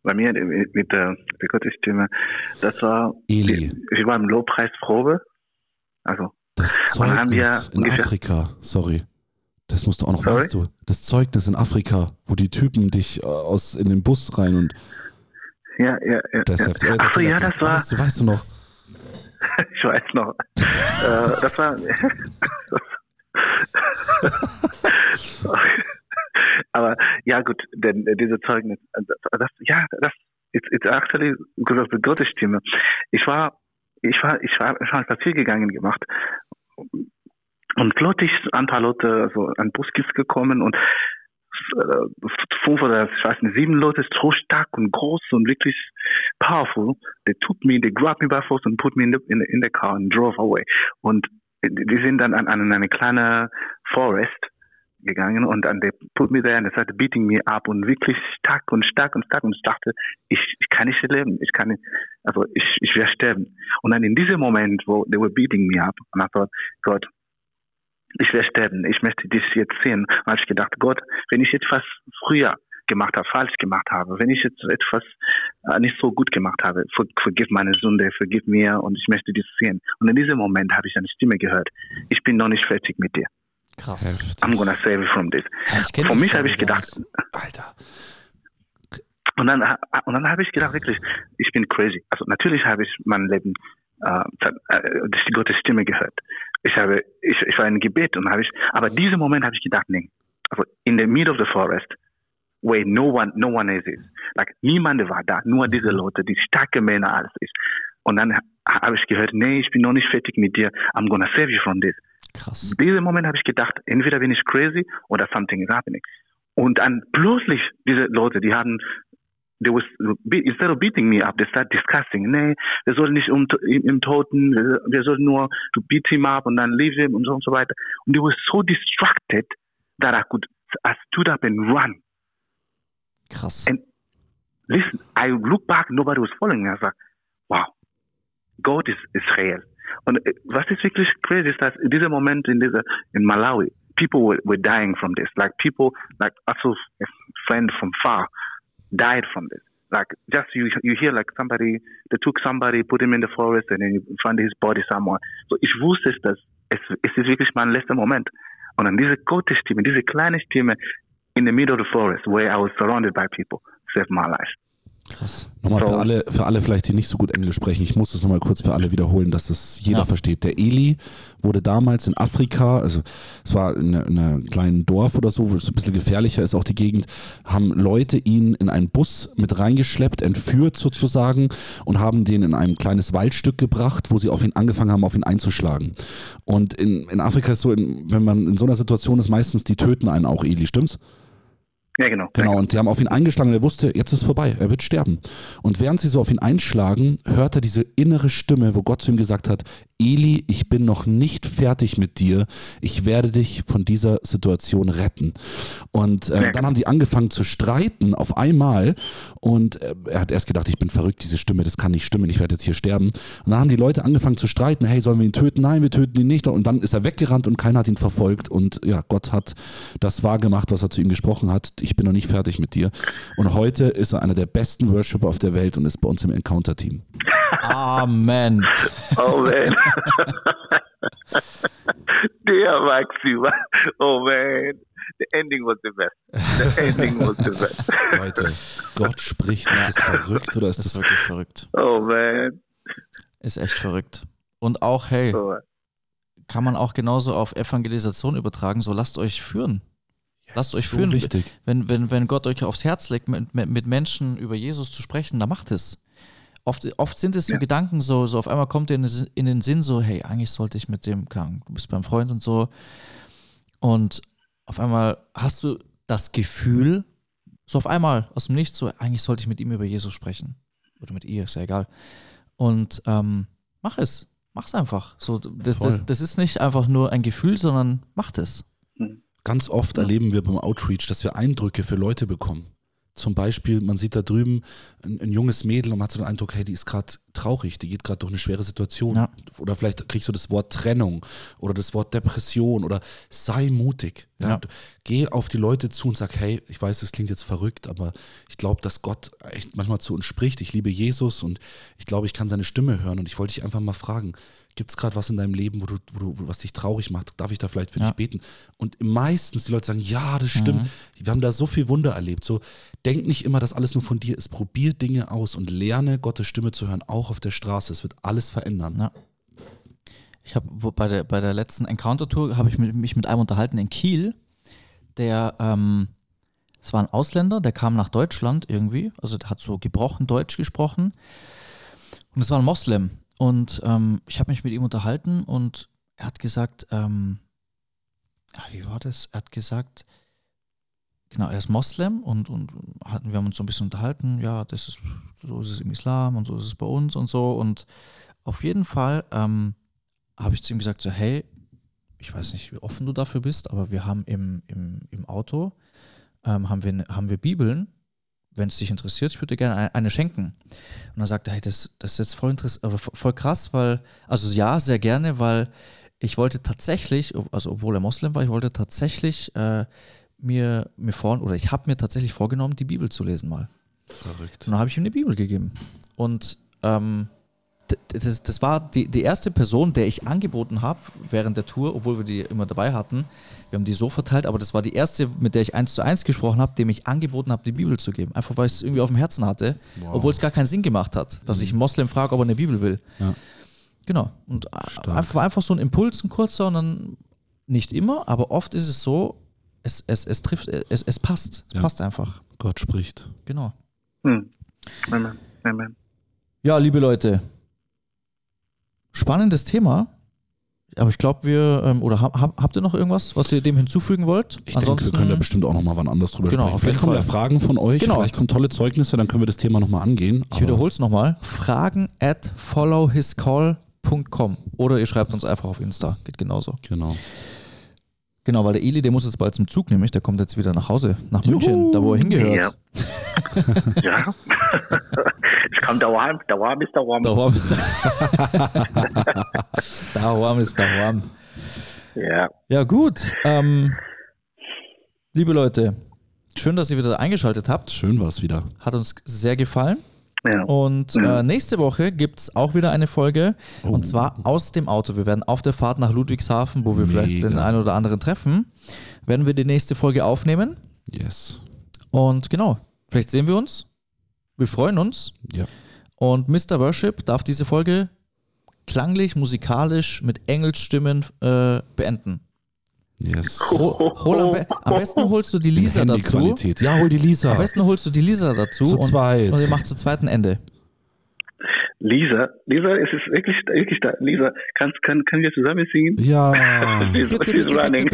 bei mir mit der, Gottesstimme, das war, Eli. ich war im Lobpreisprobe. Also, das Zeugnis haben wir in Afrika, sorry. Das musst du auch noch, Sorry? weißt du, das Zeugnis in Afrika, wo die Typen dich äh, aus in den Bus rein und. Ja, ja, ja. Das ja. Heftig. Ach so, ja, das war. Weißt du, weißt du noch? ich weiß noch. äh, das war. Aber ja, gut, denn diese Zeugnis, das, ja, das it's, it's actually because of the Gottesstimme. Ich war, ich war, ich war, ich war spazieren gegangen gemacht und plötzlich ein paar Leute, so ein Bus ist gekommen und äh, fünf oder ich weiß nicht, sieben Leute so stark und groß und wirklich powerful. They took me, they grabbed me by force and put me in the, in, in the car and drove away. Und die sind dann an, an eine kleine Forest gegangen und dann they put me there and they started beating me up und wirklich stark und stark und stark und ich dachte, ich, ich kann nicht leben, ich kann nicht, also ich, ich werde sterben. Und dann in diesem Moment, wo they were beating me up, and I thought, God, ich werde sterben, ich möchte dich jetzt sehen. Und habe ich gedacht, Gott, wenn ich etwas früher gemacht habe, falsch gemacht habe, wenn ich jetzt etwas äh, nicht so gut gemacht habe, ver vergib meine Sünde, vergib mir und ich möchte dich sehen. Und in diesem Moment habe ich eine Stimme gehört. Ich bin noch nicht fertig mit dir. Krass. Heftig. I'm gonna save you from this. Ja, Für mich habe ich gedacht, Alter. Und dann, und dann habe ich gedacht, wirklich, ich bin crazy. Also natürlich habe ich mein Leben äh, äh, die Gottes Stimme gehört. Ich habe, ich, ich war in Gebet und habe ich, aber diesen Moment habe ich gedacht, nee, also in the middle of the forest, where no one, no one is, like niemand war da, nur diese Leute, die starke Männer alles ist. Und dann habe ich gehört, nee, ich bin noch nicht fertig mit dir, I'm gonna save you from this. Krass. Diesen Moment habe ich gedacht, entweder bin ich crazy oder something is happening. Und dann plötzlich diese Leute, die haben they was instead of beating me up, they start discussing. Nee, wir sollen nicht um, im, im Toten, wir sollen nur to beat him up und dann leave him und so und so weiter. Und they were so distracted that I could I stood up and run. Krass. And listen, I look back, nobody was following me. I was like, wow, God is, is real. Äh, was ist wirklich crazy ist, dass in diesem Moment in dieser uh, in Malawi, people were, were dying from this. Like people, like also a friend from far died from this. Like just you you hear like somebody they took somebody, put him in the forest and then you find his body somewhere. So ich wusste dass es, es ist wirklich mein letzter Moment. Und dann diese Gottesstimme, diese kleine Stimme in the middle of the forest where I was surrounded by people saved my life. Krass. Nochmal für alle, für alle vielleicht, die nicht so gut Englisch sprechen, ich muss das nochmal kurz für alle wiederholen, dass das jeder ja. versteht. Der Eli wurde damals in Afrika, also es war in einem kleinen Dorf oder so, wo es ein bisschen gefährlicher ist, auch die Gegend, haben Leute ihn in einen Bus mit reingeschleppt, entführt sozusagen und haben den in ein kleines Waldstück gebracht, wo sie auf ihn angefangen haben, auf ihn einzuschlagen. Und in, in Afrika ist so, in, wenn man in so einer Situation ist, meistens die töten einen auch, Eli, stimmt's? Ja, genau. Genau, und die haben auf ihn eingeschlagen und er wusste, jetzt ist vorbei, er wird sterben. Und während sie so auf ihn einschlagen, hört er diese innere Stimme, wo Gott zu ihm gesagt hat, Eli, ich bin noch nicht fertig mit dir, ich werde dich von dieser Situation retten. Und äh, dann haben die angefangen zu streiten auf einmal und äh, er hat erst gedacht, ich bin verrückt, diese Stimme, das kann nicht stimmen, ich werde jetzt hier sterben. Und dann haben die Leute angefangen zu streiten, hey, sollen wir ihn töten? Nein, wir töten ihn nicht. Und dann ist er weggerannt und keiner hat ihn verfolgt und ja, Gott hat das wahrgemacht, was er zu ihm gesprochen hat ich bin noch nicht fertig mit dir. Und heute ist er einer der besten Worshipper auf der Welt und ist bei uns im Encounter-Team. Amen. Oh man. Dear Maxi, oh man. The ending was the best. The ending was the best. Leute, Gott spricht. Ist das verrückt oder ist das, das ist wirklich verrückt? Oh man. Ist echt verrückt. Und auch, hey, oh. kann man auch genauso auf Evangelisation übertragen, so lasst euch führen. Lasst euch so führen. Wichtig. Wenn, wenn, wenn Gott euch aufs Herz legt, mit, mit Menschen über Jesus zu sprechen, dann macht es. Oft, oft sind es so ja. Gedanken, so, so auf einmal kommt dir in, in, den Sinn so, hey, eigentlich sollte ich mit dem, du bist beim Freund und so. Und auf einmal hast du das Gefühl, so auf einmal aus dem Nichts, so, eigentlich sollte ich mit ihm über Jesus sprechen. Oder mit ihr, ist ja egal. Und ähm, mach es. Mach es einfach. So, das, das, das ist nicht einfach nur ein Gefühl, sondern mach es. Hm. Ganz oft erleben wir beim Outreach, dass wir Eindrücke für Leute bekommen. Zum Beispiel, man sieht da drüben ein, ein junges Mädel und man hat so den Eindruck, hey, die ist gerade traurig, die geht gerade durch eine schwere Situation. Ja. Oder vielleicht kriegst du das Wort Trennung oder das Wort Depression oder sei mutig. Ja? Ja. Geh auf die Leute zu und sag, hey, ich weiß, das klingt jetzt verrückt, aber ich glaube, dass Gott echt manchmal zu uns spricht. Ich liebe Jesus und ich glaube, ich kann seine Stimme hören und ich wollte dich einfach mal fragen, Gibt es gerade was in deinem Leben, wo du, wo du, was dich traurig macht? Darf ich da vielleicht für dich beten? Und meistens die Leute sagen, ja, das stimmt. Mhm. Wir haben da so viel Wunder erlebt. So, denk nicht immer, dass alles nur von dir ist. Probier Dinge aus und lerne Gottes Stimme zu hören, auch auf der Straße. Es wird alles verändern. Ja. Ich habe bei der, bei der letzten Encounter-Tour habe ich mich mit einem unterhalten in Kiel, der ähm, es war ein Ausländer, der kam nach Deutschland irgendwie, also der hat so gebrochen Deutsch gesprochen. Und es war ein Moslem. Und ähm, ich habe mich mit ihm unterhalten und er hat gesagt, ähm, ja, wie war das? Er hat gesagt, genau, er ist Moslem und, und hatten, wir haben uns so ein bisschen unterhalten, ja, das ist, so ist es im Islam und so ist es bei uns und so. Und auf jeden Fall ähm, habe ich zu ihm gesagt, so, hey, ich weiß nicht, wie offen du dafür bist, aber wir haben im, im, im Auto, ähm, haben, wir, haben wir Bibeln wenn es dich interessiert, ich würde dir gerne eine, schenken. Und dann sagte er, hey, das, das ist jetzt voll, äh, voll krass, weil, also ja, sehr gerne, weil ich wollte tatsächlich, also obwohl er Moslem war, ich wollte tatsächlich äh, mir, mir vor, oder ich habe mir tatsächlich vorgenommen, die Bibel zu lesen mal. Verrückt. Und dann habe ich ihm eine Bibel gegeben. Und ähm, das, das war die, die erste Person, der ich angeboten habe während der Tour, obwohl wir die immer dabei hatten. Wir haben die so verteilt, aber das war die erste, mit der ich eins zu eins gesprochen habe, dem ich angeboten habe, die Bibel zu geben. Einfach weil ich es irgendwie auf dem Herzen hatte, wow. obwohl es gar keinen Sinn gemacht hat, dass mhm. ich einen Moslem frage, ob er eine Bibel will. Ja. Genau. Und einfach, einfach so ein Impuls, ein kurzer und dann nicht immer, aber oft ist es so, es, es, es trifft, es, es passt. Es ja. passt einfach. Gott spricht. Genau. Hm. Amen. Amen. Ja, liebe Leute, Spannendes Thema. Aber ich glaube, wir, ähm, oder hab, habt ihr noch irgendwas, was ihr dem hinzufügen wollt? Ich Ansonsten, denke, wir können da bestimmt auch nochmal wann anders drüber genau, sprechen. Vielleicht kommen ja Fragen von euch, genau. vielleicht kommen tolle Zeugnisse, dann können wir das Thema nochmal angehen. Ich wiederhole es nochmal. Fragen at followhiscall.com oder ihr schreibt uns einfach auf Insta. Geht genauso. Genau. Genau, weil der Eli, der muss jetzt bald zum Zug nämlich, der kommt jetzt wieder nach Hause, nach München, da wo er hingehört. Ja. ja. es kommt daheim, daheim ist daheim. Daheim ist daheim. ist daheim. Ja. Ja, gut. Ähm, liebe Leute, schön, dass ihr wieder eingeschaltet habt. Schön war es wieder. Hat uns sehr gefallen. Ja. Und äh, nächste Woche gibt es auch wieder eine Folge. Oh. Und zwar aus dem Auto. Wir werden auf der Fahrt nach Ludwigshafen, wo wir Mega. vielleicht den einen oder anderen treffen, werden wir die nächste Folge aufnehmen. Yes. Und genau, vielleicht sehen wir uns. Wir freuen uns. Ja. Und Mr. Worship darf diese Folge klanglich, musikalisch mit Engelsstimmen äh, beenden. Yes. Hol, hol am, be am, besten holst du die Lisa dazu. Ja, hol die Lisa. Am besten holst du die Lisa dazu. Zu und, zweit. Und ihr macht zu zweiten Ende. Lisa, Lisa, es ist wirklich, wirklich da. Lisa, kannst, kann, können wir zusammen singen? Ja. bitte, bitte, bitte, bitte,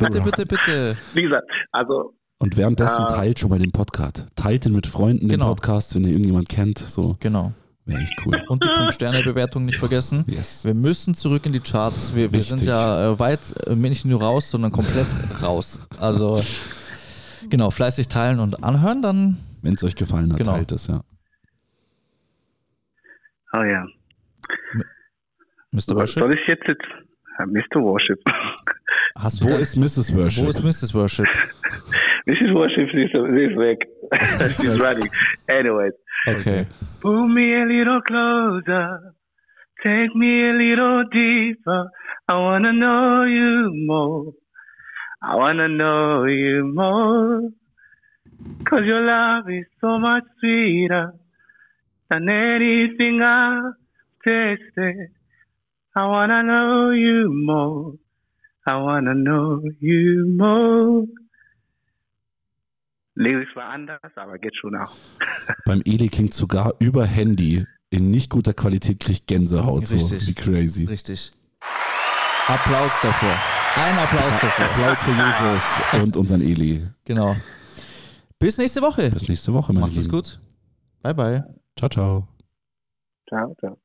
bitte, bitte, bitte. Lisa, also. Und währenddessen äh, teilt schon mal den Podcast. Teilt ihn mit Freunden, genau. den Podcast, wenn ihr irgendjemand kennt. So. Genau. Wäre echt cool. Und die 5-Sterne-Bewertung nicht vergessen. Yes. Wir müssen zurück in die Charts. Wir, wir sind ja äh, weit äh, nicht nur raus, sondern komplett raus. Also genau, fleißig teilen und anhören, dann. Wenn es euch gefallen hat, genau. teilt es, ja. Oh ja. Mr. Worship? Soll ich jetzt, jetzt Mr. Worship. Hast du Wo ist Mrs. Worship? Wo ist Mrs. Worship? Mrs. Worship, sie ist, sie ist weg. She's running. Anyways. Okay. Pull me a little closer. Take me a little deeper. I wanna know you more. I wanna know you more. Cause your love is so much sweeter than anything I've tasted. I wanna know you more. I wanna know you more. Lyrics war anders, aber geht schon auch. Beim Eli klingt sogar über Handy in nicht guter Qualität, kriegt Gänsehaut. Richtig. So wie crazy. Richtig. Applaus dafür. Ein Applaus dafür. Applaus für Jesus und unseren Eli. Genau. Bis nächste Woche. Bis nächste Woche, mein Macht es gut. Bye, bye. Ciao, ciao. Ciao, ciao.